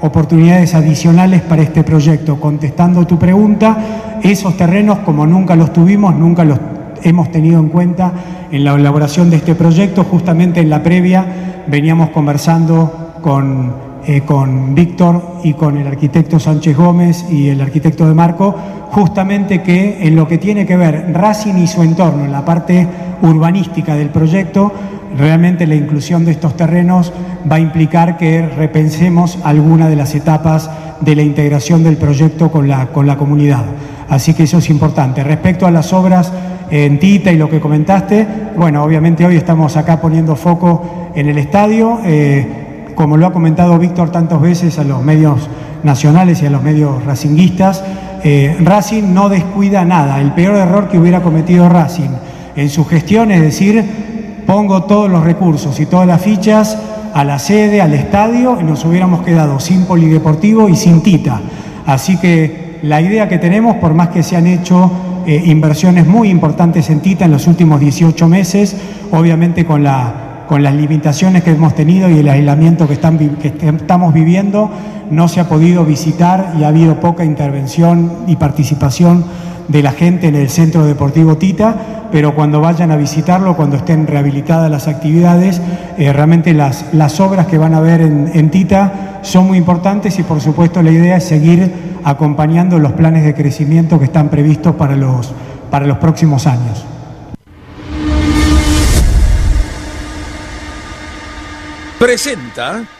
oportunidades adicionales para este proyecto. Contestando tu pregunta, esos terrenos como nunca los tuvimos, nunca los hemos tenido en cuenta en la elaboración de este proyecto. Justamente en la previa veníamos conversando con, eh, con Víctor y con el arquitecto Sánchez Gómez y el arquitecto de Marco, justamente que en lo que tiene que ver Racing y su entorno, en la parte urbanística del proyecto, realmente la inclusión de estos terrenos va a implicar que repensemos alguna de las etapas de la integración del proyecto con la, con la comunidad. Así que eso es importante. Respecto a las obras en Tita y lo que comentaste, bueno, obviamente hoy estamos acá poniendo foco en el estadio. eh, como lo ha comentado Víctor tantas veces a los medios nacionales y a los medios racinguistas, eh, Racing no descuida nada. El peor error que hubiera cometido Racing en su gestión es decir, pongo todos los recursos y todas las fichas a la sede, al estadio, y nos hubiéramos quedado sin polideportivo y sin tita. Así que la idea que tenemos, por más que se han hecho eh, inversiones muy importantes en tita en los últimos 18 meses, obviamente con la con las limitaciones que hemos tenido y el aislamiento que, estamos viviendo, no se ha podido visitar y ha habido poca intervención y participación de la gente en el Centro Deportivo Tita, pero cuando vayan a visitarlo, cuando estén rehabilitadas las actividades, eh, realmente las, las obras que van a ver en, en Tita son muy importantes y por supuesto la idea es seguir acompañando los planes de crecimiento que están previstos para los, para los próximos años. Presenta.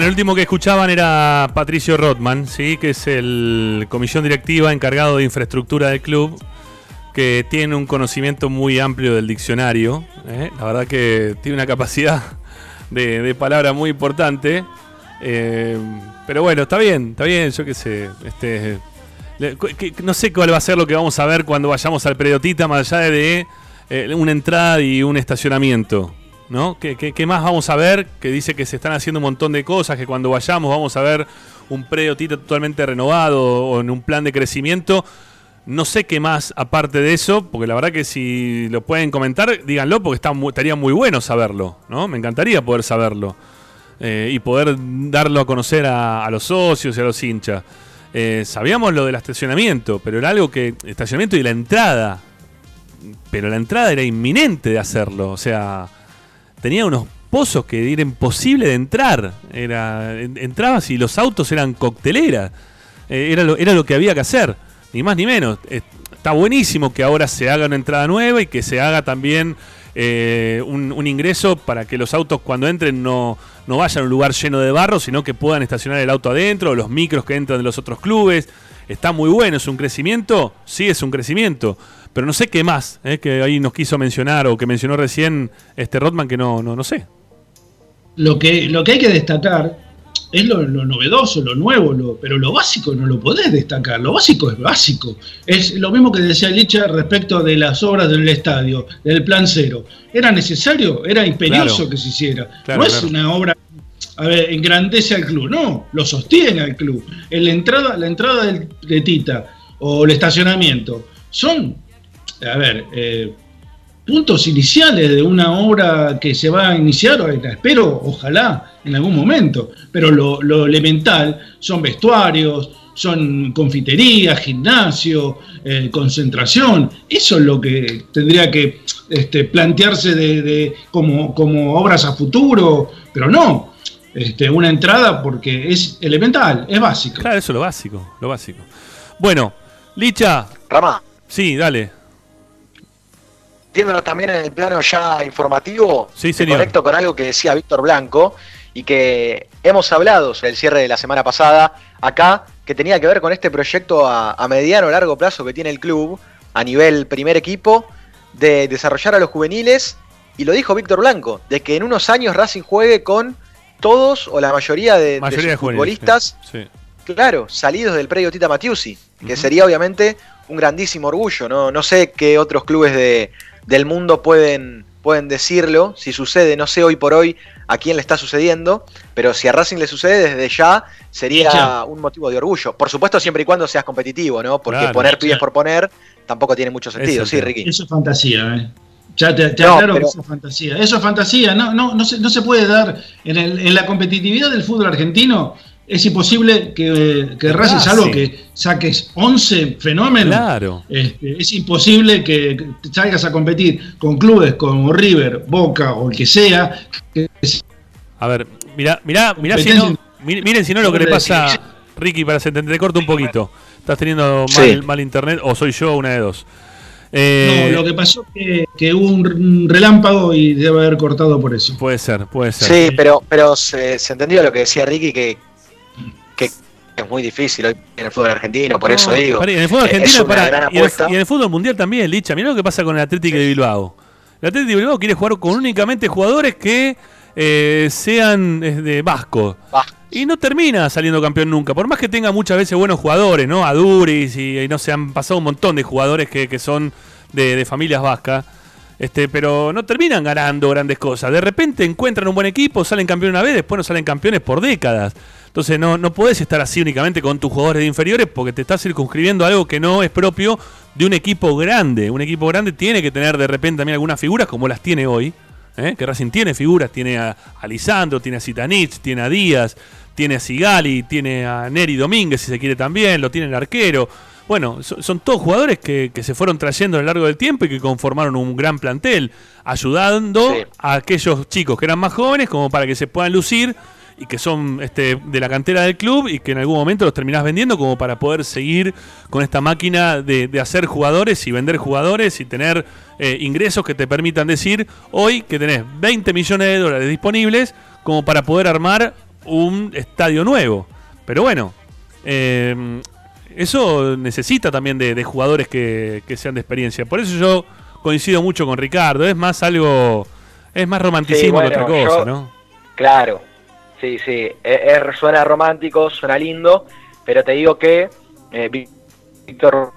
Bueno, el último que escuchaban era Patricio Rotman, ¿sí? que es el comisión directiva encargado de infraestructura del club, que tiene un conocimiento muy amplio del diccionario. ¿eh? La verdad que tiene una capacidad de, de palabra muy importante. Eh, pero bueno, está bien, está bien, yo qué sé. Este, no sé cuál va a ser lo que vamos a ver cuando vayamos al Prediotita, más allá de eh, una entrada y un estacionamiento. ¿No? ¿Qué, qué, qué más vamos a ver? Que dice que se están haciendo un montón de cosas, que cuando vayamos vamos a ver un Prediotita totalmente renovado o en un plan de crecimiento. No sé qué más aparte de eso, porque la verdad que si lo pueden comentar, díganlo, porque estaría muy bueno saberlo, ¿no? Me encantaría poder saberlo eh, y poder darlo a conocer a, a los socios y a los hinchas. Eh, sabíamos lo del estacionamiento, pero era algo que. Estacionamiento y la entrada. Pero la entrada era inminente de hacerlo. O sea, tenía unos pozos que era imposible de entrar. Era, en- entrabas y los autos eran cocteleras. Eh, era, lo, era lo que había que hacer, ni más ni menos. Está buenísimo que ahora se haga una entrada nueva y que se haga también eh, un, un ingreso para que los autos cuando entren no, no vayan a un lugar lleno de barro, sino que puedan estacionar el auto adentro, los micros que entran de los otros clubes. Está muy bueno, es un crecimiento, sí es un crecimiento, pero no sé qué más, eh, que ahí nos quiso mencionar o que mencionó recién este Rotman que no, no, no sé. Lo que, lo que hay que destacar es lo, lo novedoso, lo nuevo, lo- pero lo básico no lo podés destacar. Lo básico es básico. Es lo mismo que decía Licha respecto de las obras del estadio, del plan cero. ¿Era necesario? Era imperioso Claro. que se hiciera. Claro, no es claro. una obra a ver, engrandece al club, no, lo sostiene al club. En la entrada, la entrada del, de Tita o el estacionamiento son, a ver, eh, puntos iniciales de una obra que se va a iniciar, espero, ojalá, en algún momento. Pero lo, lo elemental son vestuarios, son confitería, gimnasio, eh, concentración. Eso es lo que tendría que este, plantearse de, de- como, como obras a futuro, pero no. Este, una entrada porque es elemental, es básico. Claro, eso es lo básico, lo básico. Bueno, Licha. Rama. Sí, dale. Metiéndonos también en el plano ya informativo, Sí, señor. conecto con algo que decía Víctor Blanco y que hemos hablado sobre el cierre de la semana pasada acá, que tenía que ver con este proyecto a, a mediano o largo plazo que tiene el club a nivel primer equipo de desarrollar a los juveniles y lo dijo Víctor Blanco, de que en unos años Racing juegue con todos o la mayoría de, Mayoría futbolistas Sí. Claro, salidos del predio Tita Matiusi, que sería obviamente un grandísimo orgullo. No, no sé qué otros clubes de, del mundo pueden, pueden decirlo. Si sucede, no sé hoy por hoy a quién le está sucediendo, pero si a Racing le sucede, desde ya sería Ya. un motivo de orgullo. Por supuesto, siempre y cuando seas competitivo, ¿no? Porque Claro. poner pibes por poner tampoco tiene mucho sentido. Sí, Ricky. Eso es fantasía, ¿eh? Ya te, te No, aclaro pero- que eso es fantasía. Eso es fantasía. No, no, no, se, no se puede dar. En, el- en la competitividad del fútbol argentino es imposible que, que Racing, salvo que saques 11 fenómenos, Claro. este, es imposible que salgas a competir con clubes como River, Boca o el que sea. que- A ver, mirá, mirá, mirá si no, miren si no lo que le pasa, Ricky, para se te entrecorta un poquito. Estás teniendo mal, Sí. mal internet o soy yo, una de dos. Eh, no, lo que pasó es que, que hubo un relámpago y debe haber cortado por eso. Puede ser, puede ser. Sí, pero, pero se, se entendió lo que decía Ricky, que, que es muy difícil hoy en el fútbol argentino, por eso digo. en el fútbol eh, argentino, y, en el, apuesta. y en el fútbol mundial también, Licha. Mirá lo que pasa con el Atlético de Bilbao. El Atlético de Bilbao quiere jugar con únicamente jugadores que eh, sean de vasco. Y no termina saliendo campeón nunca. Por más que tenga muchas veces buenos jugadores, ¿no? Aduris y, y no se han pasado un montón de jugadores que, que son de, de familias vascas. Este, pero no terminan ganando grandes cosas. De repente encuentran un buen equipo, salen campeón una vez, después no salen campeones por décadas. Entonces no, no podés estar así únicamente con tus jugadores de inferiores porque te estás circunscribiendo a algo que no es propio de un equipo grande. Un equipo grande tiene que tener de repente también algunas figuras como las tiene hoy. ¿eh? Que Racing tiene figuras, tiene a, a Lisandro, tiene a Zitanich, tiene a Díaz, tiene a Sigali, tiene a Neri Domínguez si se quiere también, lo tiene el arquero. Bueno, so- son todos jugadores que, que se fueron trayendo a lo largo del tiempo y que conformaron un gran plantel, ayudando a aquellos chicos que eran más jóvenes como para que se puedan lucir y que son este, de la cantera del club y que en algún momento los terminás vendiendo como para poder seguir con esta máquina de, de hacer jugadores y vender jugadores y tener eh, ingresos que te permitan decir hoy que tenés 20 millones de dólares disponibles como para poder armar un estadio nuevo. Pero bueno, eh, eso necesita también de, de jugadores que, que sean de experiencia. Por eso yo coincido mucho con Ricardo. Es más algo, es más romanticismo Sí, que otra cosa, yo- ¿no? Claro, sí, sí, es- es- suena romántico, suena lindo, pero te digo que eh, Víctor,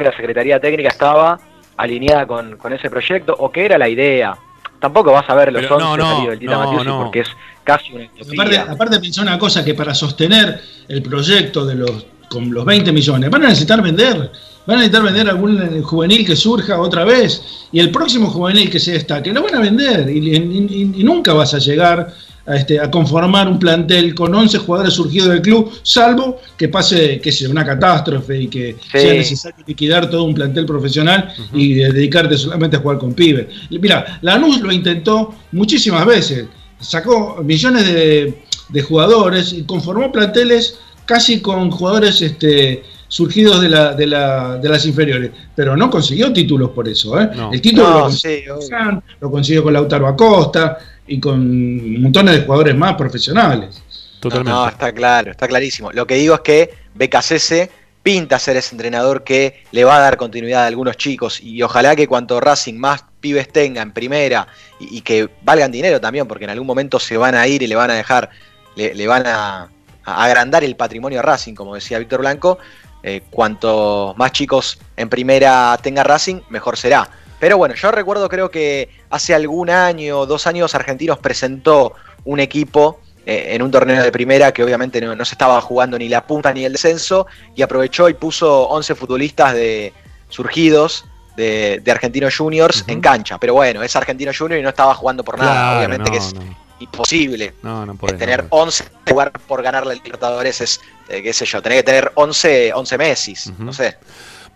la Secretaría Técnica estaba alineada con, con ese proyecto o que era la idea. Tampoco vas a ver los Pero 11 no, no, del Tita no, Matiusi no. porque es casi una utopía. Aparte, aparte pensé una cosa, que para sostener el proyecto de los con los 20 millones, van a necesitar vender. Van a necesitar vender algún juvenil que surja otra vez. Y el próximo juvenil que se destaque, lo van a vender. Y, y- y nunca vas a llegar a, este, a conformar un plantel con 11 jugadores surgidos del club, salvo que pase, que sea una catástrofe y que Sí. sea necesario liquidar todo un plantel profesional y dedicarte solamente a jugar con pibes. Mira, Lanús lo intentó muchísimas veces. Sacó millones de, de jugadores y conformó planteles casi con jugadores este, surgidos de, la, de, la- de las inferiores, pero no consiguió títulos por eso. ¿eh? No. El título No, lo, consiguió con San, lo consiguió con Lautaro Acosta y con montones de jugadores más profesionales. No, no, está claro, está clarísimo. Lo que digo es que BKCS pinta ser ese entrenador que le va a dar continuidad a algunos chicos y ojalá que cuanto Racing más pibes tenga en primera y, y que valgan dinero también, porque en algún momento se van a ir y le van a dejar, le, le van a, a agrandar el patrimonio a Racing, como decía Víctor Blanco. eh, cuanto más chicos en primera tenga Racing, mejor será. Pero bueno, yo recuerdo, creo que hace algún año, dos años, Argentinos presentó un equipo eh, en un torneo de primera que obviamente no, no se estaba jugando ni la punta ni el descenso y aprovechó y puso 11 futbolistas de surgidos de, de Argentinos Juniors en cancha. Pero bueno, es Argentino Junior y no estaba jugando por nada. Claro, obviamente no, que es no. imposible. No, no podés, tener no podés. 11 jugar por ganarle al Libertadores es, eh, qué sé yo, tener que tener 11, 11 Messis, no sé.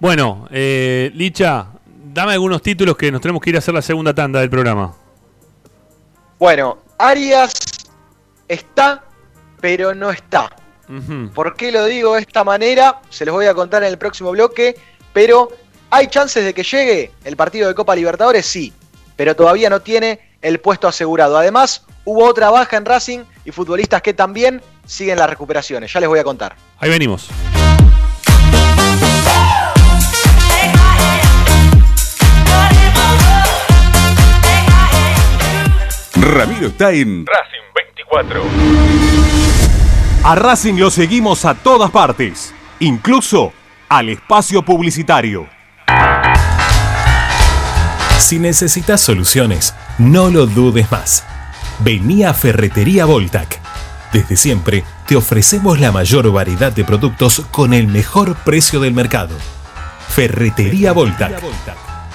Bueno, eh, Licha, dame algunos títulos que nos tenemos que ir a hacer la segunda tanda del programa. Bueno, Arias está, pero no está. ¿Por qué lo digo de esta manera? Se los voy a contar en el próximo bloque, pero ¿hay chances de que llegue el partido de Copa Libertadores? Sí, pero todavía no tiene el puesto asegurado. Además, hubo otra baja en Racing y futbolistas que también siguen las recuperaciones. Ya les voy a contar. Ahí venimos. Ramiro está en Racing 24. A Racing lo seguimos a todas partes, incluso al espacio publicitario. Si necesitas soluciones, no lo dudes más. Vení a Ferretería Voltac. Desde siempre te ofrecemos la mayor variedad de productos con el mejor precio del mercado. Ferretería Voltac.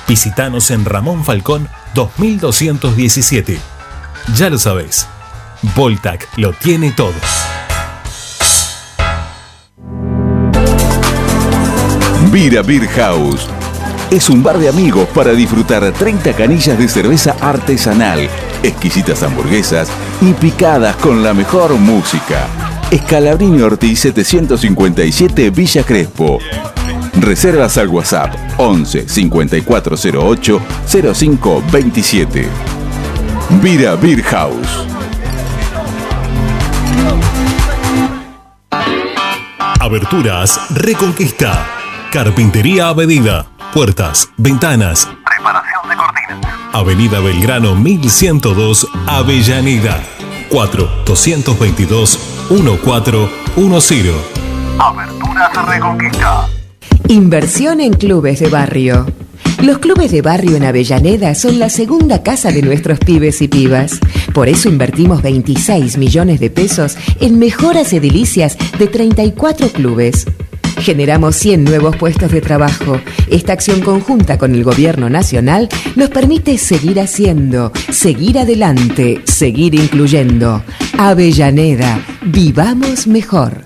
Visítanos en Ramón Falcón 2217. Ya lo sabéis. Voltac lo tiene todo. Vira Beer House. Es un bar de amigos para disfrutar 30 canillas de cerveza artesanal, exquisitas hamburguesas y picadas con la mejor música. Escalabrini Ortiz 757 Villa Crespo. Reservas al WhatsApp 11 5408 0527. Vira Beer House. Aberturas Reconquista. Carpintería a medida. Puertas, ventanas. Preparación de cortinas. Avenida Belgrano 1102, Avellaneda. 4 222 1410. Aberturas Reconquista. Inversión en clubes de barrio. Los clubes de barrio en Avellaneda son la segunda casa de nuestros pibes y pibas. Por eso invertimos 26 millones de pesos en mejoras edilicias de 34 clubes. Generamos 100 nuevos puestos de trabajo. Esta acción conjunta con el gobierno nacional nos permite seguir haciendo, seguir adelante, seguir incluyendo. Avellaneda, vivamos mejor.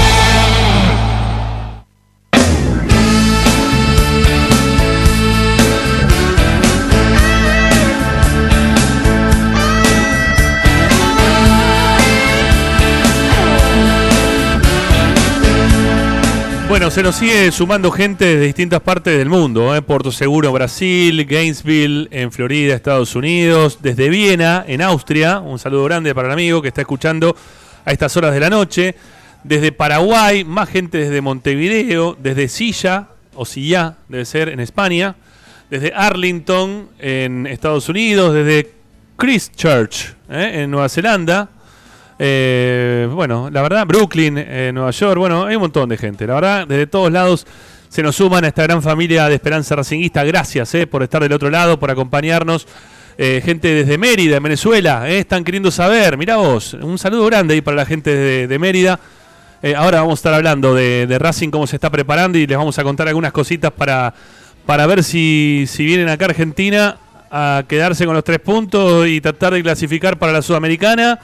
Bueno, se nos sigue sumando gente de distintas partes del mundo. ¿eh? Puerto Seguro, Brasil, Gainesville, en Florida, Estados Unidos, desde Viena, en Austria. Un saludo grande para el amigo que está escuchando a estas horas de la noche. Desde Paraguay, más gente desde Montevideo, desde Silla, o Silla, debe ser, en España. Desde Arlington, en Estados Unidos. Desde Christchurch, ¿eh? en Nueva Zelanda. Eh, bueno, la verdad, Brooklyn, eh, Nueva York, bueno, hay un montón de gente. La verdad, desde todos lados se nos suman a esta gran familia de Esperanza Racinguista. Gracias eh, por estar del otro lado, por acompañarnos. Eh, gente desde Mérida, en Venezuela, eh, están queriendo saber. Mirá vos, un saludo grande ahí para la gente de, Mérida. Eh, ahora vamos a estar hablando de, Racing, cómo se está preparando y les vamos a contar algunas cositas para, para ver si, si vienen acá Argentina a quedarse con los tres puntos y tratar de clasificar para la Sudamericana.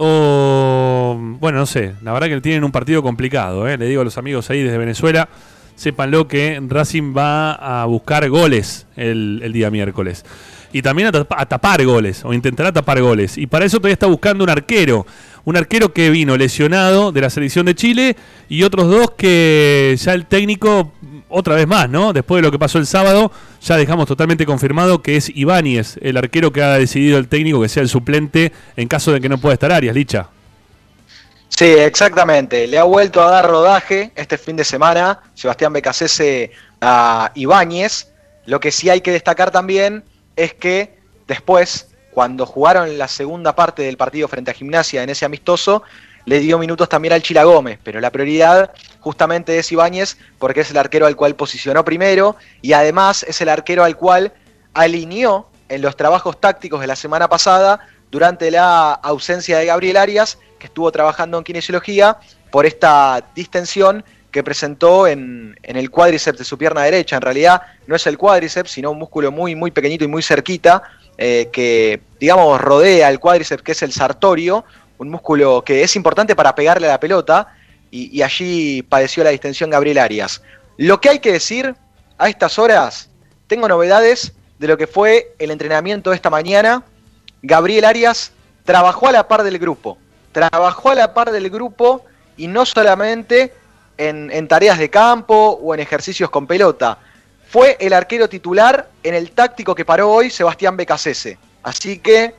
O, bueno, no sé, la verdad que tienen un partido complicado, ¿eh? le digo a los amigos ahí desde Venezuela, sépanlo que Racing va a buscar goles el, día miércoles. Y también a, a tapar goles, o intentará tapar goles. Y para eso todavía está buscando un arquero. Un arquero que vino lesionado de la selección de Chile y otros dos que ya el técnico, otra vez más, ¿no? Después de lo que pasó el sábado, ya dejamos totalmente confirmado que es Ibáñez, el arquero que ha decidido el técnico que sea el suplente en caso de que no pueda estar Arias, Licha. Sí, exactamente. Le ha vuelto a dar rodaje este fin de semana Sebastián Becasese a Ibáñez. Lo que sí hay que destacar también es que después, cuando jugaron la segunda parte del partido frente a Gimnasia en ese amistoso, le dio minutos también al Chila Gómez, pero la prioridad justamente es Ibáñez porque es el arquero al cual posicionó primero y además es el arquero al cual alineó en los trabajos tácticos de la semana pasada durante la ausencia de Gabriel Arias, que estuvo trabajando en kinesiología por esta distensión que presentó en, el cuádriceps de su pierna derecha. En realidad no es el cuádriceps, sino un músculo muy, muy pequeñito y muy cerquita eh, que, digamos, rodea el cuádriceps, que es el sartorio, un músculo que es importante para pegarle a la pelota, y, allí padeció la distensión Gabriel Arias. Lo que hay que decir a estas horas, tengo novedades de lo que fue el entrenamiento de esta mañana. Gabriel Arias trabajó a la par del grupo, trabajó a la par del grupo y no solamente en, en tareas de campo o en ejercicios con pelota. Fue el arquero titular en el táctico que paró hoy Sebastián Becasese. Así que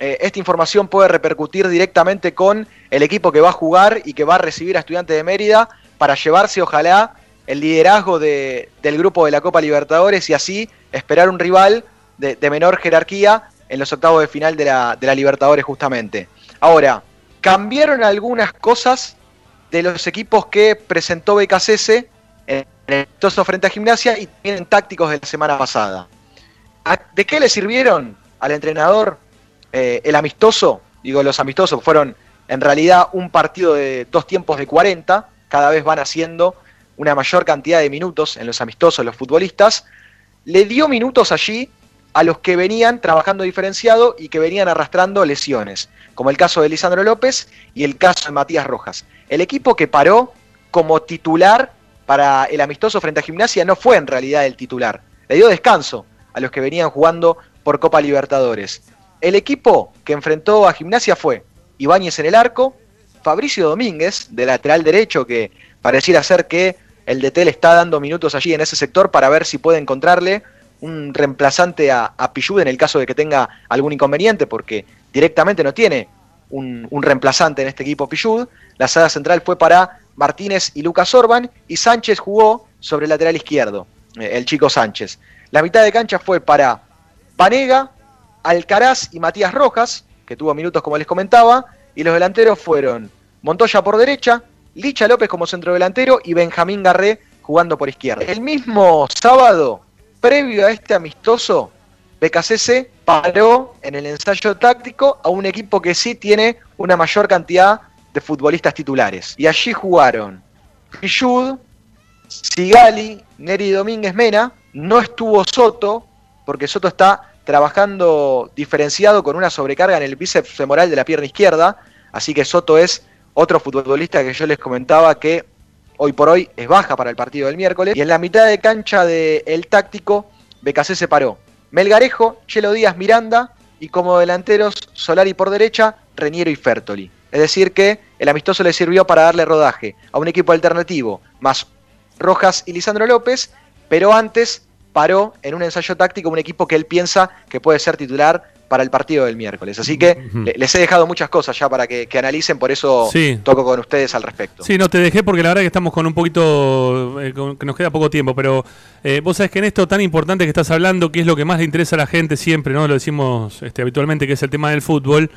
eh, esta información puede repercutir directamente con el equipo que va a jugar y que va a recibir a Estudiantes de Mérida para llevarse, ojalá, el liderazgo de- del grupo de la Copa Libertadores y así esperar un rival de, menor jerarquía en los octavos de final de la, de la Libertadores justamente. Ahora, cambiaron algunas cosas de los equipos que presentó BKCS en el amistoso frente a Gimnasia y también en tácticos de la semana pasada. ¿A- ¿De qué le sirvieron al entrenador eh, el amistoso? Digo, los amistosos fueron en realidad un partido de dos tiempos de 40, cada vez van haciendo una mayor cantidad de minutos en los amistosos los futbolistas. Le dio minutos allí a los que venían trabajando diferenciado y que venían arrastrando lesiones, como el caso de Lisandro López y el caso de Matías Rojas. El equipo que paró como titular para el amistoso frente a Gimnasia no fue en realidad el titular, le dio descanso a los que venían jugando por Copa Libertadores. El equipo que enfrentó a Gimnasia fue Ibáñez en el arco, Fabricio Domínguez, de lateral derecho, que pareciera ser que el DT le está dando minutos allí en ese sector para ver si puede encontrarle un reemplazante a, a Pichud en el caso de que tenga algún inconveniente, porque directamente no tiene un, reemplazante en este equipo Pichud. La saga central fue para Martínez y Lucas Orban, y Sánchez jugó sobre el lateral izquierdo, eh, el chico Sánchez. La mitad de cancha fue para Vanega, Alcaraz y Matías Rojas, que tuvo minutos como les comentaba, y los delanteros fueron Montoya por derecha, Licha López como centrodelantero y Benjamín Garré jugando por izquierda. El mismo sábado, previo a este amistoso, BKCC paró en el ensayo táctico a un equipo que sí tiene una mayor cantidad de futbolistas titulares. Y allí jugaron Pichud, Sigali, Neri Domínguez Mena, no estuvo Soto, porque Soto está trabajando diferenciado con una sobrecarga en el bíceps femoral de la pierna izquierda, así que Soto es otro futbolista que yo les comentaba que hoy por hoy es baja para el partido del miércoles. Y en la mitad de cancha del táctico, BKC se paró. Melgarejo, Chelo Díaz Miranda y como delanteros Solari por derecha, Reñero y Fertoli. Es decir que el amistoso le sirvió para darle rodaje a un equipo alternativo, más Rojas y Lisandro López, pero antes paró en un ensayo táctico un equipo que él piensa que puede ser titular para el partido del miércoles. Así que le- les he dejado muchas cosas ya para que, que analicen, por eso Sí. toco con ustedes al respecto. Sí, no te dejé porque la verdad que estamos con un poquito, eh, con- que nos queda poco tiempo, pero eh, vos sabés que en esto tan importante que estás hablando, que es lo que más le interesa a la gente siempre, ¿no? Lo decimos este, habitualmente, que es el tema del fútbol.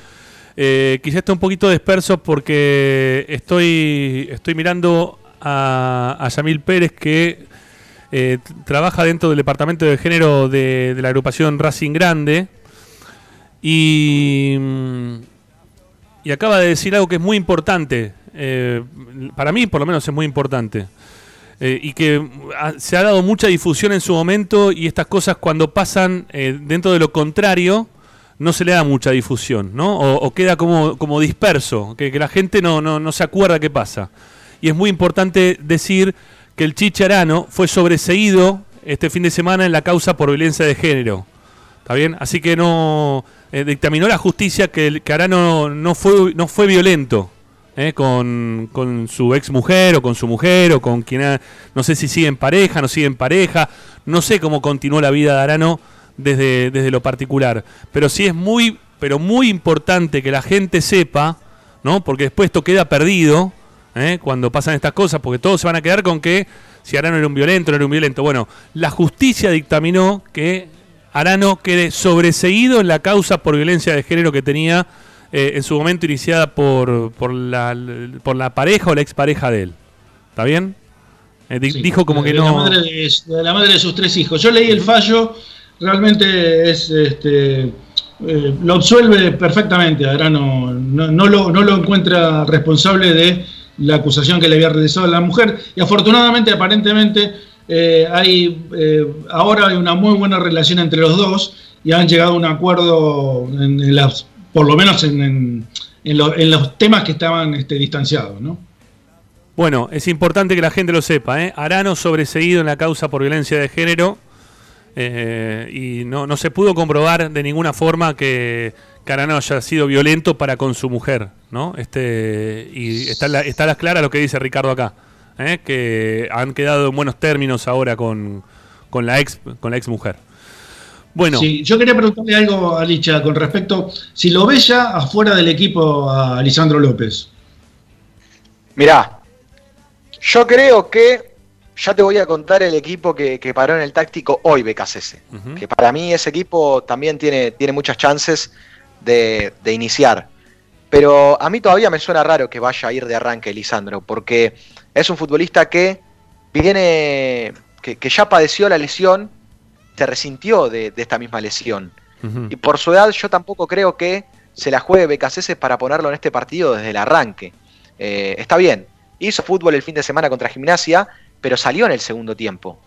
Eh, quizás está un poquito disperso porque estoy, estoy mirando a, a Yamil Pérez que eh, trabaja dentro del departamento de género de, la agrupación Racing Grande y, mm, y acaba de decir algo que es muy importante. eh, para mí, por lo menos, es muy importante. Eh, y que ha- se ha dado mucha difusión en su momento y estas cosas cuando pasan dentro de lo contrario no se le da mucha difusión, ¿no? O, o queda como, como disperso, que, que la gente no, no, no se acuerda qué pasa. Y es muy importante decir que el Chicharano fue sobreseído este fin de semana en la causa por violencia de género. ¿Está bien? Así que no eh, dictaminó la justicia que, el- que Arano no fue, no fue violento eh, con, con su ex mujer o con su mujer o con quien ha- no sé si sigue en pareja, no sigue en pareja, no sé cómo continuó la vida de Arano desde, desde lo particular. Pero sí es muy, pero muy importante que la gente sepa, ¿no? Porque después esto queda perdido ¿eh? cuando pasan estas cosas, porque todos se van a quedar con que si Arano era un violento, no era un violento. Bueno, la justicia dictaminó que Arano quede sobreseído en la causa por violencia de género que tenía eh, en su momento iniciada por, por, la, por la pareja o la expareja de él. ¿Está bien? Eh, di- dijo como de, que La no... madre de, de la madre de sus tres hijos. Yo leí el fallo, realmente es este, eh, lo absuelve perfectamente. Ahora no, no, no lo, no lo encuentra responsable de la acusación que le había realizado a la mujer. Y afortunadamente, aparentemente, eh, hay eh, ahora hay una muy buena relación entre los dos y han llegado a un acuerdo, en, por lo menos en, en- en lo- en los temas que estaban este, distanciados. ¿no? Bueno, es importante que la gente lo sepa. ¿eh? Arano sobreseído en la causa por violencia de género eh, y no, no se pudo comprobar de ninguna forma que, que Arano haya sido violento para con su mujer. ¿no? Este, y está, la, está la clara lo que dice Ricardo acá, ¿eh? que han quedado en buenos términos ahora con, con la ex con la ex mujer. Bueno, Sí, yo quería preguntarle algo a Licha con respecto, si lo ve ya afuera del equipo a Lisandro López. Mirá, yo creo que ya te voy a contar el equipo que, que paró en el táctico hoy, BKCS. Que para mí ese equipo también tiene, tiene muchas chances de, de iniciar. Pero a mí todavía me suena raro que vaya a ir de arranque Lisandro, porque es un futbolista que viene, que, que ya padeció la lesión, se resintió de, de esta misma lesión. Y por su edad yo tampoco creo que se la juegue Becasese para ponerlo en este partido desde el arranque. Eh, está bien, hizo fútbol el fin de semana contra Gimnasia, pero salió en el segundo tiempo.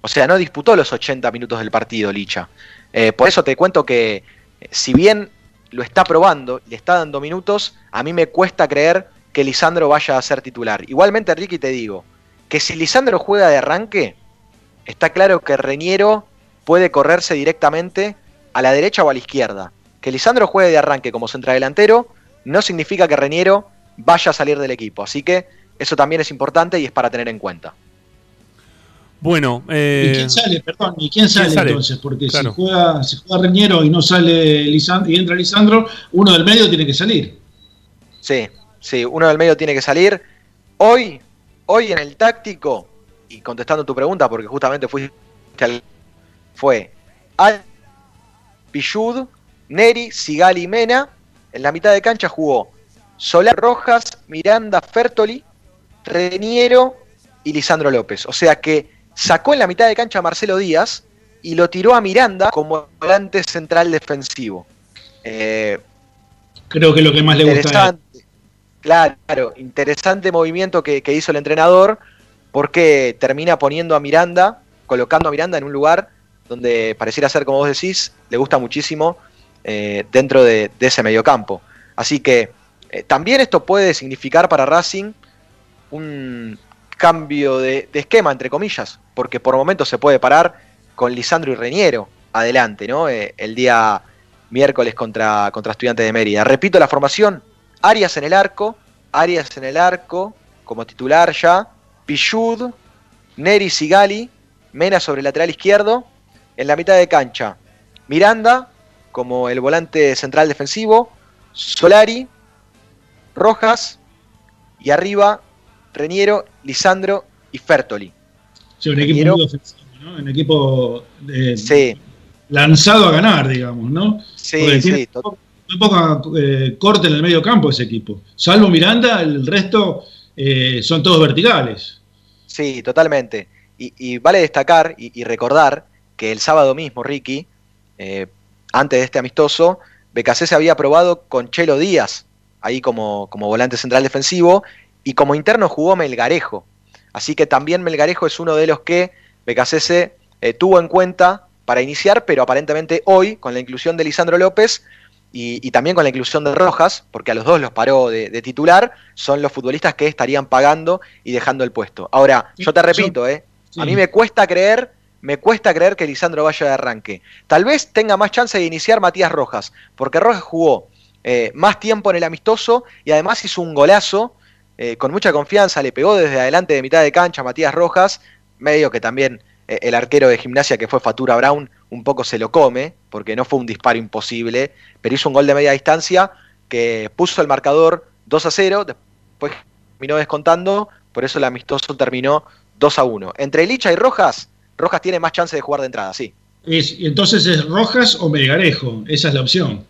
O sea, no disputó los 80 minutos del partido, Licha. Eh, por eso te cuento que, eh, si bien lo está probando, le está dando minutos, a mí me cuesta creer que Lisandro vaya a ser titular. Igualmente, Ricky, te digo, que si Lisandro juega de arranque, está claro que Reñero puede correrse directamente a la derecha o a la izquierda. Que Lisandro juegue de arranque como centrodelantero no significa que Reñero vaya a salir del equipo. Así que eso también es importante y es para tener en cuenta. Bueno, ¿Y eh, quién sale? Perdón, ¿y quién sale, sale? entonces? Porque Claro. si, juega, si juega Reñero y no sale Lisandro y entra Lisandro, uno del medio tiene que salir. Sí, sí, uno del medio tiene que salir. Hoy, hoy en el táctico, y contestando tu pregunta, porque justamente fuiste al. fue Al Pillud, Neri, Sigali y Mena. En la mitad de cancha jugó Solar Rojas, Miranda Fertoli, Reniero y Lisandro López. O sea que sacó en la mitad de cancha a Marcelo Díaz y lo tiró a Miranda como volante central defensivo. Eh, Creo que lo que más le gusta claro, interesante movimiento que, que hizo el entrenador porque termina poniendo a Miranda, colocando a Miranda en un lugar donde pareciera ser, como vos decís, le gusta muchísimo eh, dentro de, de ese mediocampo. Así que eh, también esto puede significar para Racing un cambio de, esquema, entre comillas, porque por momentos se puede parar con Lisandro y Reñero adelante, ¿no? Eh, el día miércoles contra, contra Estudiantes de Mérida. Repito la formación, Arias en el arco, Arias en el arco, como titular ya, Pichud, Neri Sigali, Mena sobre el lateral izquierdo, en la mitad de cancha, Miranda como el volante central defensivo, Solari, Rojas y arriba Reñero, Lisandro y Fertoli. Sí, un equipo muy ofensivo, ¿no? Un equipo eh, Sí, lanzado a ganar, digamos, ¿no? sí, Porque sí, to- muy poca eh, corte en el medio campo ese equipo. Salvo Miranda, el resto eh, son todos verticales. Sí, totalmente. Y, y vale destacar y, y recordar que el sábado mismo, Ricky, eh, antes de este amistoso, BKC se había probado con Chelo Díaz, ahí como, como volante central defensivo, y como interno jugó Melgarejo. Así que también Melgarejo es uno de los que BKC eh, tuvo en cuenta para iniciar, pero aparentemente hoy, con la inclusión de Lisandro López y, y también con la inclusión de Rojas, porque a los dos los paró de, de titular, son los futbolistas que estarían pagando y dejando el puesto. Ahora, yo te repito, eh, a mí me cuesta creer, me cuesta creer que Lisandro vaya de arranque. Tal vez tenga más chance de iniciar Matías Rojas, porque Rojas jugó eh, más tiempo en el amistoso y además hizo un golazo eh, con mucha confianza, le pegó desde adelante de mitad de cancha a Matías Rojas, medio que también eh, el arquero de gimnasia que fue Fatura Brown un poco se lo come, porque no fue un disparo imposible, pero hizo un gol de media distancia que puso el marcador 2 a 0, después terminó descontando, por eso el amistoso terminó 2 a 1. Entre Licha y Rojas, Rojas tiene más chance de jugar de entrada, sí. Es- entonces es Rojas o Melgarejo, esa es la opción.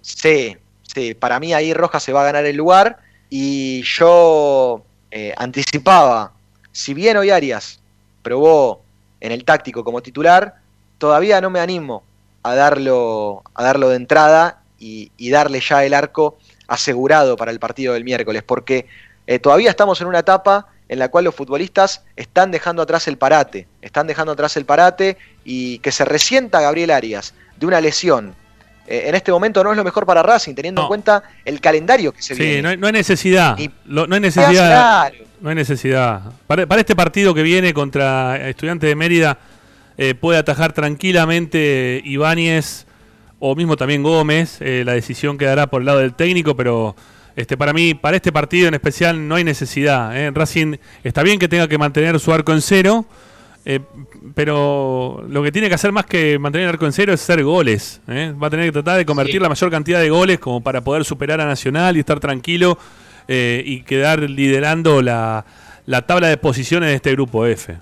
Sí, sí, para mí ahí Rojas se va a ganar el lugar y yo eh, anticipaba, si bien hoy Arias probó en el táctico como titular, todavía no me animo a darlo, a darlo de entrada y, darle ya el arco asegurado para el partido del miércoles, porque eh, todavía estamos en una etapa en la cual los futbolistas están dejando atrás el parate, están dejando atrás el parate y que se resienta Gabriel Arias de una lesión. Eh, en este momento no es lo mejor para Racing, teniendo en cuenta el calendario que se sí, viene. no hay, no hay necesidad. Lo- no hay Ah, necesidad. claro. No hay necesidad. Para, para este partido que viene contra Estudiantes de Mérida, eh, puede atajar tranquilamente Ibáñez o mismo también Gómez. eh, la decisión quedará por el lado del técnico, pero este para mí, para este partido en especial, no hay necesidad. Racing está bien que tenga que mantener su arco en cero, pero lo que tiene que hacer más que mantener el arco en cero es hacer goles. eh. Va a tener que tratar de convertir la mayor cantidad de goles como para poder superar a Nacional y estar tranquilo eh, y quedar liderando la, la tabla de posiciones de este grupo F.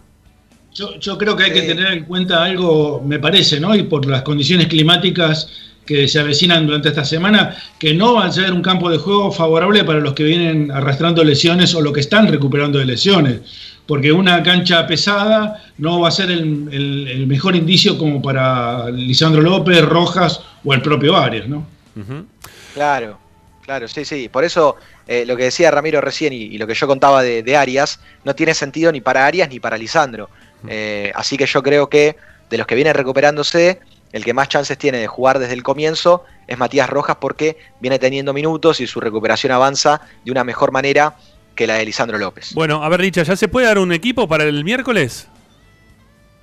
Yo, yo creo que hay que tener en cuenta algo, me parece, ¿no? Y por las condiciones climáticas que se avecinan durante esta semana, que no van a ser un campo de juego favorable para los que vienen arrastrando lesiones o los que están recuperando de lesiones. Porque una cancha pesada no va a ser el, el- el mejor indicio como para Lisandro López, Rojas o el propio Arias, ¿no? Claro, claro, sí, sí. Por eso eh, lo que decía Ramiro recién y, y lo que yo contaba de, de Arias no tiene sentido ni para Arias ni para Lisandro. Eh, así que yo creo que de los que vienen recuperándose, el que más chances tiene de jugar desde el comienzo es Matías Rojas porque viene teniendo minutos y su recuperación avanza de una mejor manera que la de Lisandro López. Bueno, a ver, Licha, ¿ya se puede dar un equipo para el miércoles?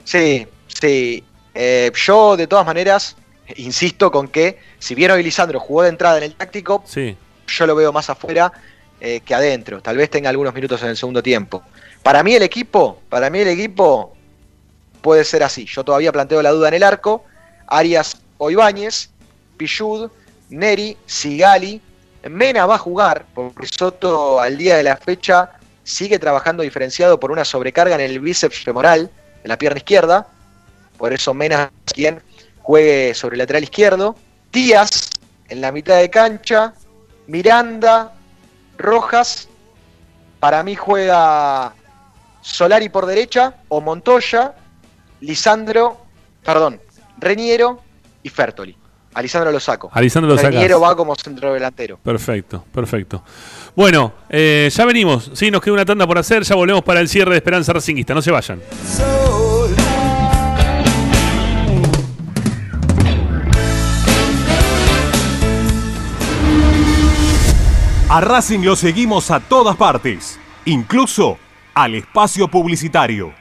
Sí, sí. Eh, yo de todas maneras insisto con que si bien hoy Lisandro jugó de entrada en el táctico, Sí. yo lo veo más afuera eh, que adentro. Tal vez tenga algunos minutos en el segundo tiempo. Para mí el equipo, para mí el equipo puede ser así. Yo todavía planteo la duda en el arco. Arias o Ibáñez, Pichud, Neri, Sigali. Mena va a jugar, porque Soto al día de la fecha sigue trabajando diferenciado por una sobrecarga en el bíceps femoral de la pierna izquierda. Por eso Mena es quien juegue sobre el lateral izquierdo. Díaz en la mitad de cancha. Miranda, Rojas. Para mí juega Solari por derecha o Montoya, Lisandro, perdón, Reniero y Fertoli. A Lisandro lo saco. A Lisandro lo. Reniero va como centro delantero. Perfecto, perfecto. Bueno, eh, ya venimos. Sí, nos queda una tanda por hacer. Ya volvemos para el cierre de Esperanza Racinguista. No se vayan. A Racing lo seguimos a todas partes, incluso al espacio publicitario.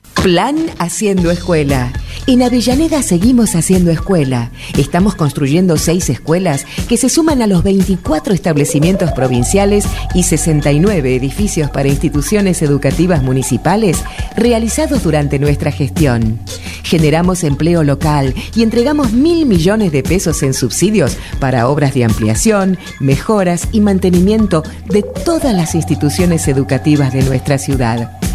Plan Haciendo Escuela. En Avellaneda seguimos haciendo escuela. Estamos construyendo seis escuelas que se suman a los 24 establecimientos provinciales y 69 edificios para instituciones educativas municipales realizados durante nuestra gestión. Generamos empleo local y entregamos mil millones de pesos en subsidios para obras de ampliación, mejoras y mantenimiento de todas las instituciones educativas de nuestra ciudad.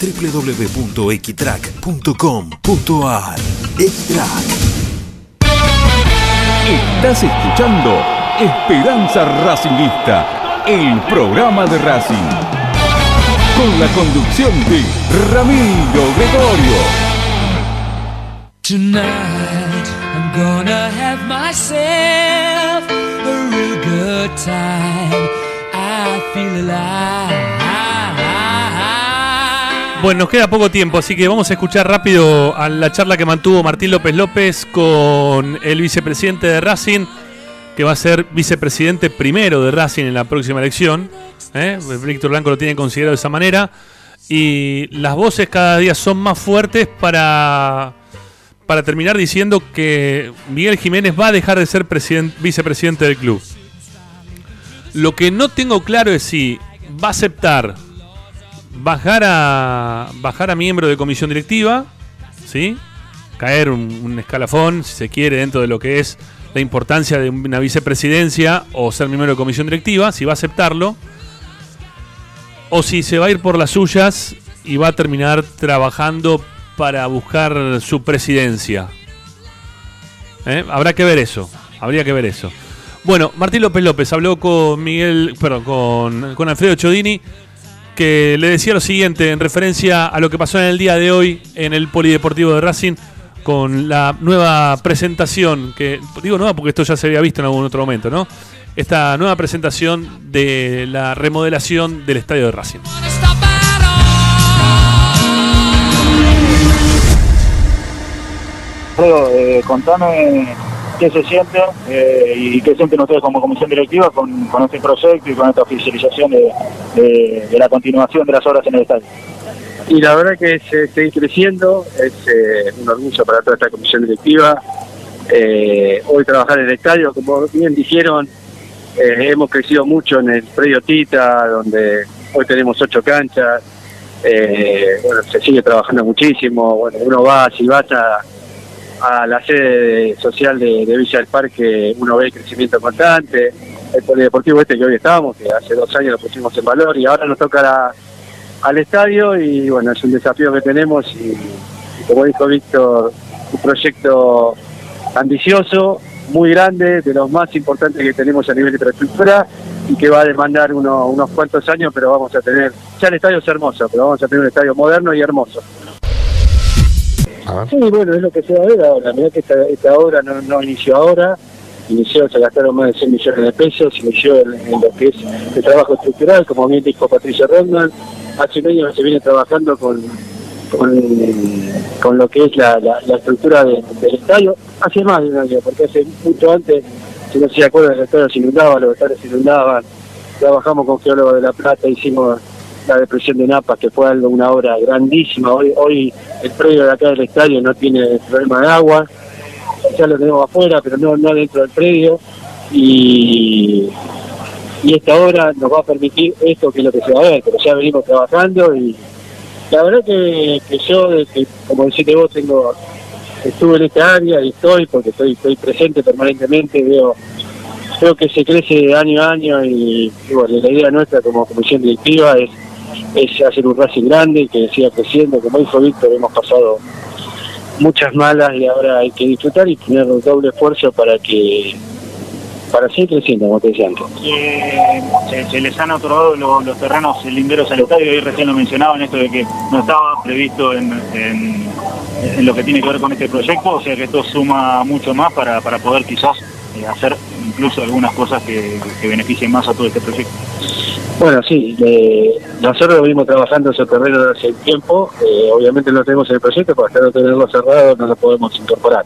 www.equitrack.com.ar Equitrack Estás escuchando Esperanza Racingista, el programa de Racing. Con la conducción de Ramiro Gregorio. Tonight I'm gonna have myself a real good time. I feel alive. Bueno, nos queda poco tiempo, así que vamos a escuchar rápido a la charla que mantuvo Martín López López con el vicepresidente de Racing, que va a ser vicepresidente primero de Racing en la próxima elección. ¿eh? Víctor Blanco lo tiene considerado de esa manera. Y las voces cada día son más fuertes para, para terminar diciendo que Miguel Jiménez va a dejar de ser president- vicepresidente del club. Lo que no tengo claro es si va a aceptar bajar a bajar a miembro de comisión directiva, ¿sí? Caer un, escalafón, si se quiere, dentro de lo que es la importancia de una vicepresidencia o ser miembro de comisión directiva, si va a aceptarlo, o si se va a ir por las suyas y va a terminar trabajando para buscar su presidencia. ¿Eh? Habrá que ver eso, habría que ver eso. Bueno, Martín López López habló con Miguel, perdón, con, con Alfredo Chodini, que le decía lo siguiente en referencia a lo que pasó en el día de hoy en el Polideportivo de Racing con la nueva presentación, que digo nueva porque esto ya se había visto en algún otro momento, ¿no? Esta nueva presentación de la remodelación del estadio de Racing. Eh, contame qué se siente eh, y qué sienten ustedes como comisión directiva con, este proyecto y con esta oficialización de, la continuación de las obras en el estadio. Y la verdad que es eh, seguir creciendo, es eh, un orgullo para toda esta comisión directiva. Eh, hoy trabajar en el estadio, como bien dijeron, hemos crecido mucho en el predio Tita, donde hoy tenemos ocho canchas. Bueno, se sigue trabajando muchísimo. Bueno, uno va, si vas a, a la sede social de, Villa del Parque, uno ve el crecimiento constante. El polideportivo este que hoy estamos, que hace dos años lo pusimos en valor y ahora nos toca la, al estadio y bueno, es un desafío que tenemos y, y como dijo Víctor, un proyecto ambicioso, muy grande, de los más importantes que tenemos a nivel de infraestructura y que va a demandar uno- unos cuantos años, pero vamos a tener, ya el estadio es hermoso, pero vamos a tener un estadio moderno y hermoso. Sí, bueno, es lo que se va a ver ahora. Mirá que esta, esta obra no, no inició ahora, inició, se gastaron más de 100 millones de pesos, inició en, lo que es el trabajo estructural, como bien dijo Patricia Rondman. Hace un año se viene trabajando con, con, lo que es la, la- estructura de- del estadio. Hace más de un año, porque hace mucho antes, si no se acuerdan, el estadio se inundaba, los estadios se inundaban. Trabajamos con Geólogos de la Plata, hicimos la depresión de Napas, que fue algo, una obra grandísima. Hoy, hoy el predio de acá del estadio no tiene problema de agua, ya lo tenemos afuera, pero no, no dentro del predio. Y, y esta obra nos va a permitir esto que es lo que se va a ver, pero ya venimos trabajando y la verdad que, que yo, que, como deciste vos, tengo estuve en esta área y estoy, porque estoy, estoy presente permanentemente, veo creo que se crece año a año y, y bueno, la idea nuestra como comisión directiva es, es hacer un Racing grande que siga creciendo. Como dijo Víctor, hemos pasado muchas malas y ahora hay que disfrutar y tener un doble esfuerzo para que para seguir creciendo, como te decía antes. Eh, se, les han otorgado lo- los terrenos linderos al estadio, y recién lo mencionaban, esto de que no estaba previsto en, en- en lo que tiene que ver con este proyecto, o sea que esto suma mucho más para, para poder quizás eh, hacer incluso algunas cosas que, beneficien más a todo este proyecto. Bueno, sí, eh, nosotros venimos trabajando ese terreno hace tiempo, eh, obviamente no tenemos el proyecto, para no tenerlo cerrado no lo podemos incorporar.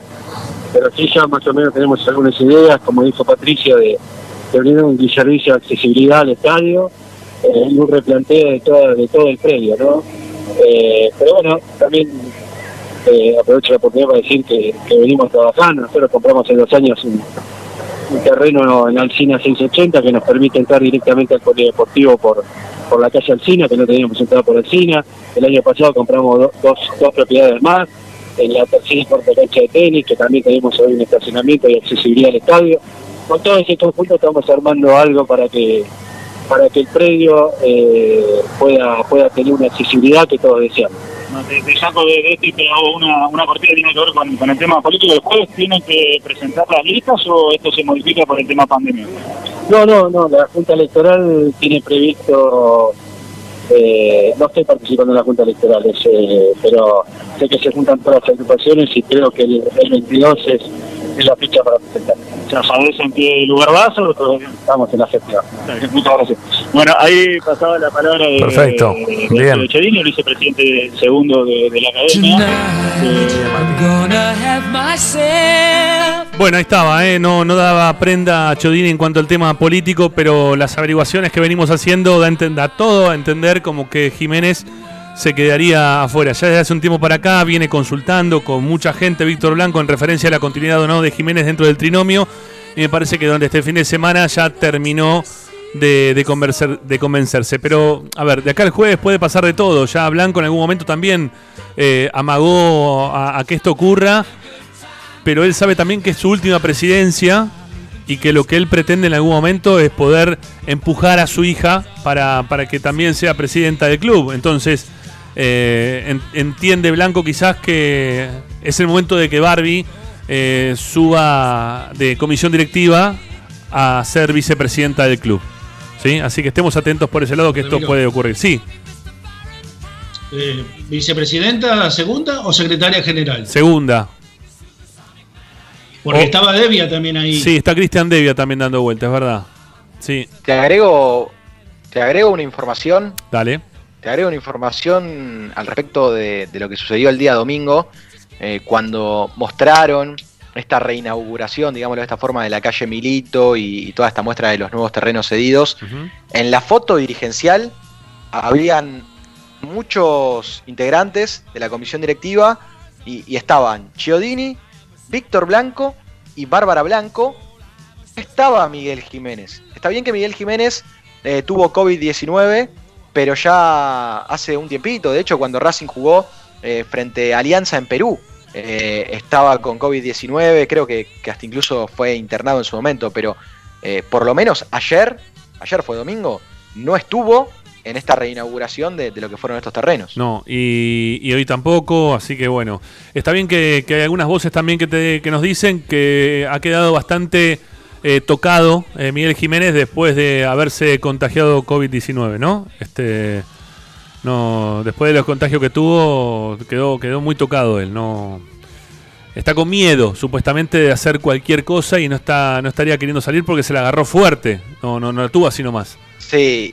Pero sí ya más o menos tenemos algunas ideas, como dijo Patricia, de, de un servicio de accesibilidad al estadio eh, un replanteo de todo, el predio, ¿no? Eh, pero bueno, también aprovecho la oportunidad para decir que, venimos trabajando, nosotros compramos en dos años un, un terreno en Alcina 680 que nos permite entrar directamente al polideportivo por, por la calle Alcina, que no teníamos entrada por Alcina. El año pasado compramos do- dos, dos propiedades más, en la tercera y cuarta cancha de tenis, que también tenemos hoy un estacionamiento y accesibilidad al estadio. Con todo ese conjunto estamos armando algo para que para que el predio eh, pueda pueda tener una accesibilidad que todos deseamos. No, te, te saco de, de esto y te hago una, una cortita que tiene que ver con, con el tema político. ¿Después tienen que presentar las listas o esto se modifica por el tema pandemia? No, no, no, la Junta Electoral tiene previsto, eh, no estoy participando en la Junta Electoral, eh, pero sé que se juntan todas las agrupaciones y creo que el, el 22 es, es la ficha para presentar. ¿Ya sabes en qué lugar vas o todavía? Estamos en la gestión. Muchas gracias. Bueno, ahí pasaba la palabra de, Perfecto. de, Bien. de Chedini, el vicepresidente segundo de, de la academia. Bueno, ahí estaba, ¿eh? no, no daba prenda a Chodini en cuanto al tema político, pero las averiguaciones que venimos haciendo da, da todo a entender como que Jiménez se quedaría afuera. Ya desde hace un tiempo para acá viene consultando con mucha gente Víctor Blanco en referencia a la continuidad o no de Jiménez dentro del trinomio. Y me parece que durante este fin de semana ya terminó de, de, convencer- de convencerse. Pero, a ver, de acá al jueves puede pasar de todo. Ya Blanco en algún momento también eh, amagó a- a que esto ocurra pero él sabe también que es su última presidencia y que lo que él pretende en algún momento es poder empujar a su hija para, para que también sea presidenta del club. Entonces, eh, en- entiende Blanco quizás que es el momento de que Barbie eh, suba de comisión directiva a ser vicepresidenta del club. ¿Sí? Así que estemos atentos por ese lado que esto puede ocurrir. Sí, Eh, ¿Vicepresidenta segunda o secretaria general? segunda. Porque Oh. estaba Devia también ahí. Sí, está Cristian Devia también dando vueltas, es verdad. Sí, Te agrego, te agrego una información dale. Te agrego una información al respecto de, de lo que sucedió el día domingo, eh, cuando mostraron esta reinauguración, digámoslo de esta forma, de la calle Milito y, y toda esta muestra de los nuevos terrenos cedidos. En la foto dirigencial habían muchos integrantes de la comisión directiva y, y estaban Chiodini, Víctor Blanco y Bárbara Blanco. Estaba Miguel Jiménez. Está bien que Miguel Jiménez eh, tuvo COVID-19, pero ya hace un tiempito, de hecho cuando Racing jugó eh, frente a Alianza en Perú, eh, estaba con COVID-19, creo que, que hasta incluso fue internado en su momento, pero eh, por lo menos ayer, ayer fue domingo, no estuvo en esta reinauguración de, de lo que fueron estos terrenos. No, y, hoy tampoco, así que bueno. Está bien que, que hay algunas voces también que, te- que nos dicen que ha quedado bastante eh, tocado eh, Miguel Jiménez después de haberse contagiado COVID-19, ¿no? Este, no, después de los contagios que tuvo, quedó, quedó muy tocado él, no. Está con miedo, supuestamente, de hacer cualquier cosa y no está, no estaría queriendo salir porque se la agarró fuerte. No, no, no la tuvo así nomás. Sí,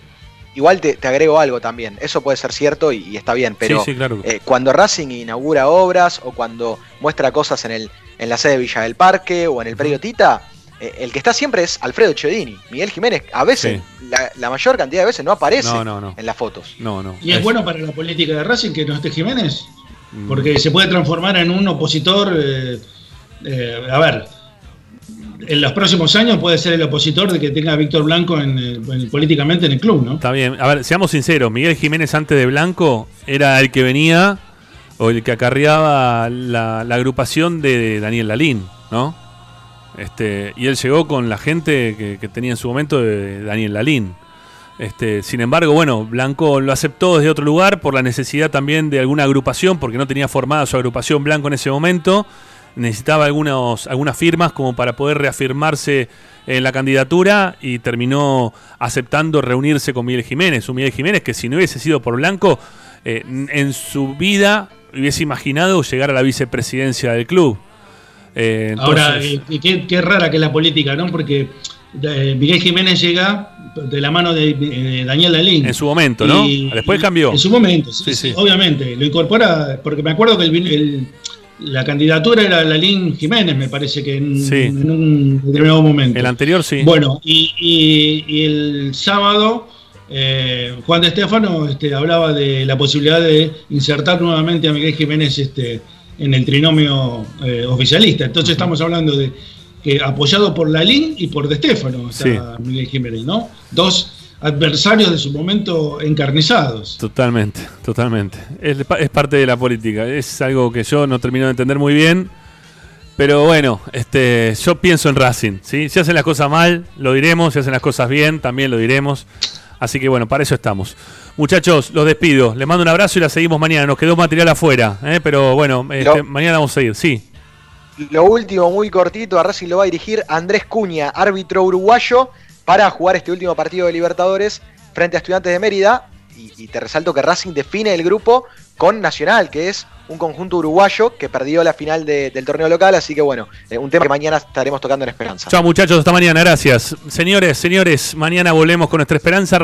igual te, te agrego algo también. Eso puede ser cierto y, y está bien, pero Sí, sí, claro. eh, cuando Racing inaugura obras o cuando muestra cosas en, el, en la sede de Villa del Parque o en el predio Tita, el que está siempre es Alfredo Chiodini. Miguel Jiménez, a veces, la, la mayor cantidad de veces no aparece No, no, no. en las fotos. No, no. ¿Y es bueno para la política de Racing que no esté Jiménez? Mm. Porque se puede transformar en un opositor. eh, eh, a ver, en los próximos años puede ser el opositor de que tenga a Víctor Blanco en, el- en- políticamente en el club, ¿no? Está bien. A ver, seamos sinceros. Miguel Jiménez antes de Blanco era el que venía o el que acarreaba la, la agrupación de Daniel Lalín, ¿no? Este, y él llegó con la gente que, tenía en su momento de Daniel Lalín. Este, sin embargo, bueno, Blanco lo aceptó desde otro lugar por la necesidad también de alguna agrupación, porque no tenía formada su agrupación Blanco en ese momento. necesitaba algunos, algunas firmas como para poder reafirmarse en la candidatura y terminó aceptando reunirse con Miguel Jiménez. Un Miguel Jiménez que si no hubiese sido por Blanco, eh, en su vida hubiese imaginado llegar a la vicepresidencia del club. Eh, Ahora, eh, qué, qué rara que es la política, ¿no? Porque eh, Miguel Jiménez llega de la mano de Daniel Lalín. En su momento, ¿no? Después cambió. En su momento, sí, Sí, obviamente. Lo incorpora, porque me acuerdo que el, el- la candidatura era Lalín Jiménez, me parece que en, Sí. en un determinado momento. El anterior sí. Bueno, y, y- y el sábado eh, Juan de Estefano este, hablaba de la posibilidad de insertar nuevamente a Miguel Jiménez este, en el trinomio eh, oficialista. Entonces estamos hablando de que apoyado por Lalín y por de Estefano, está Miguel Jiménez, ¿no? Dos adversarios de su momento encarnizados. Totalmente, totalmente. Es, pa- es parte de la política. Es algo que yo no termino de entender muy bien. Pero bueno, este, yo pienso en Racing. ¿sí? Si hacen las cosas mal, lo diremos. Si hacen las cosas bien, también lo diremos. Así que bueno, para eso estamos. Muchachos, los despido. Les mando un abrazo y la seguimos mañana. Nos quedó material afuera. ¿eh? Pero bueno, este, mañana vamos a ir. Sí. Lo último, muy cortito, a Racing lo va a dirigir Andrés Cuña, árbitro uruguayo, para jugar este último partido de Libertadores frente a Estudiantes de Mérida. Y, y te resalto que Racing define el grupo con Nacional, que es un conjunto uruguayo que perdió la final de- del torneo local. Así que bueno, eh, un tema que mañana estaremos tocando en Esperanza. Chao muchachos, hasta mañana. Gracias. Señores, señores, mañana volvemos con nuestra esperanza.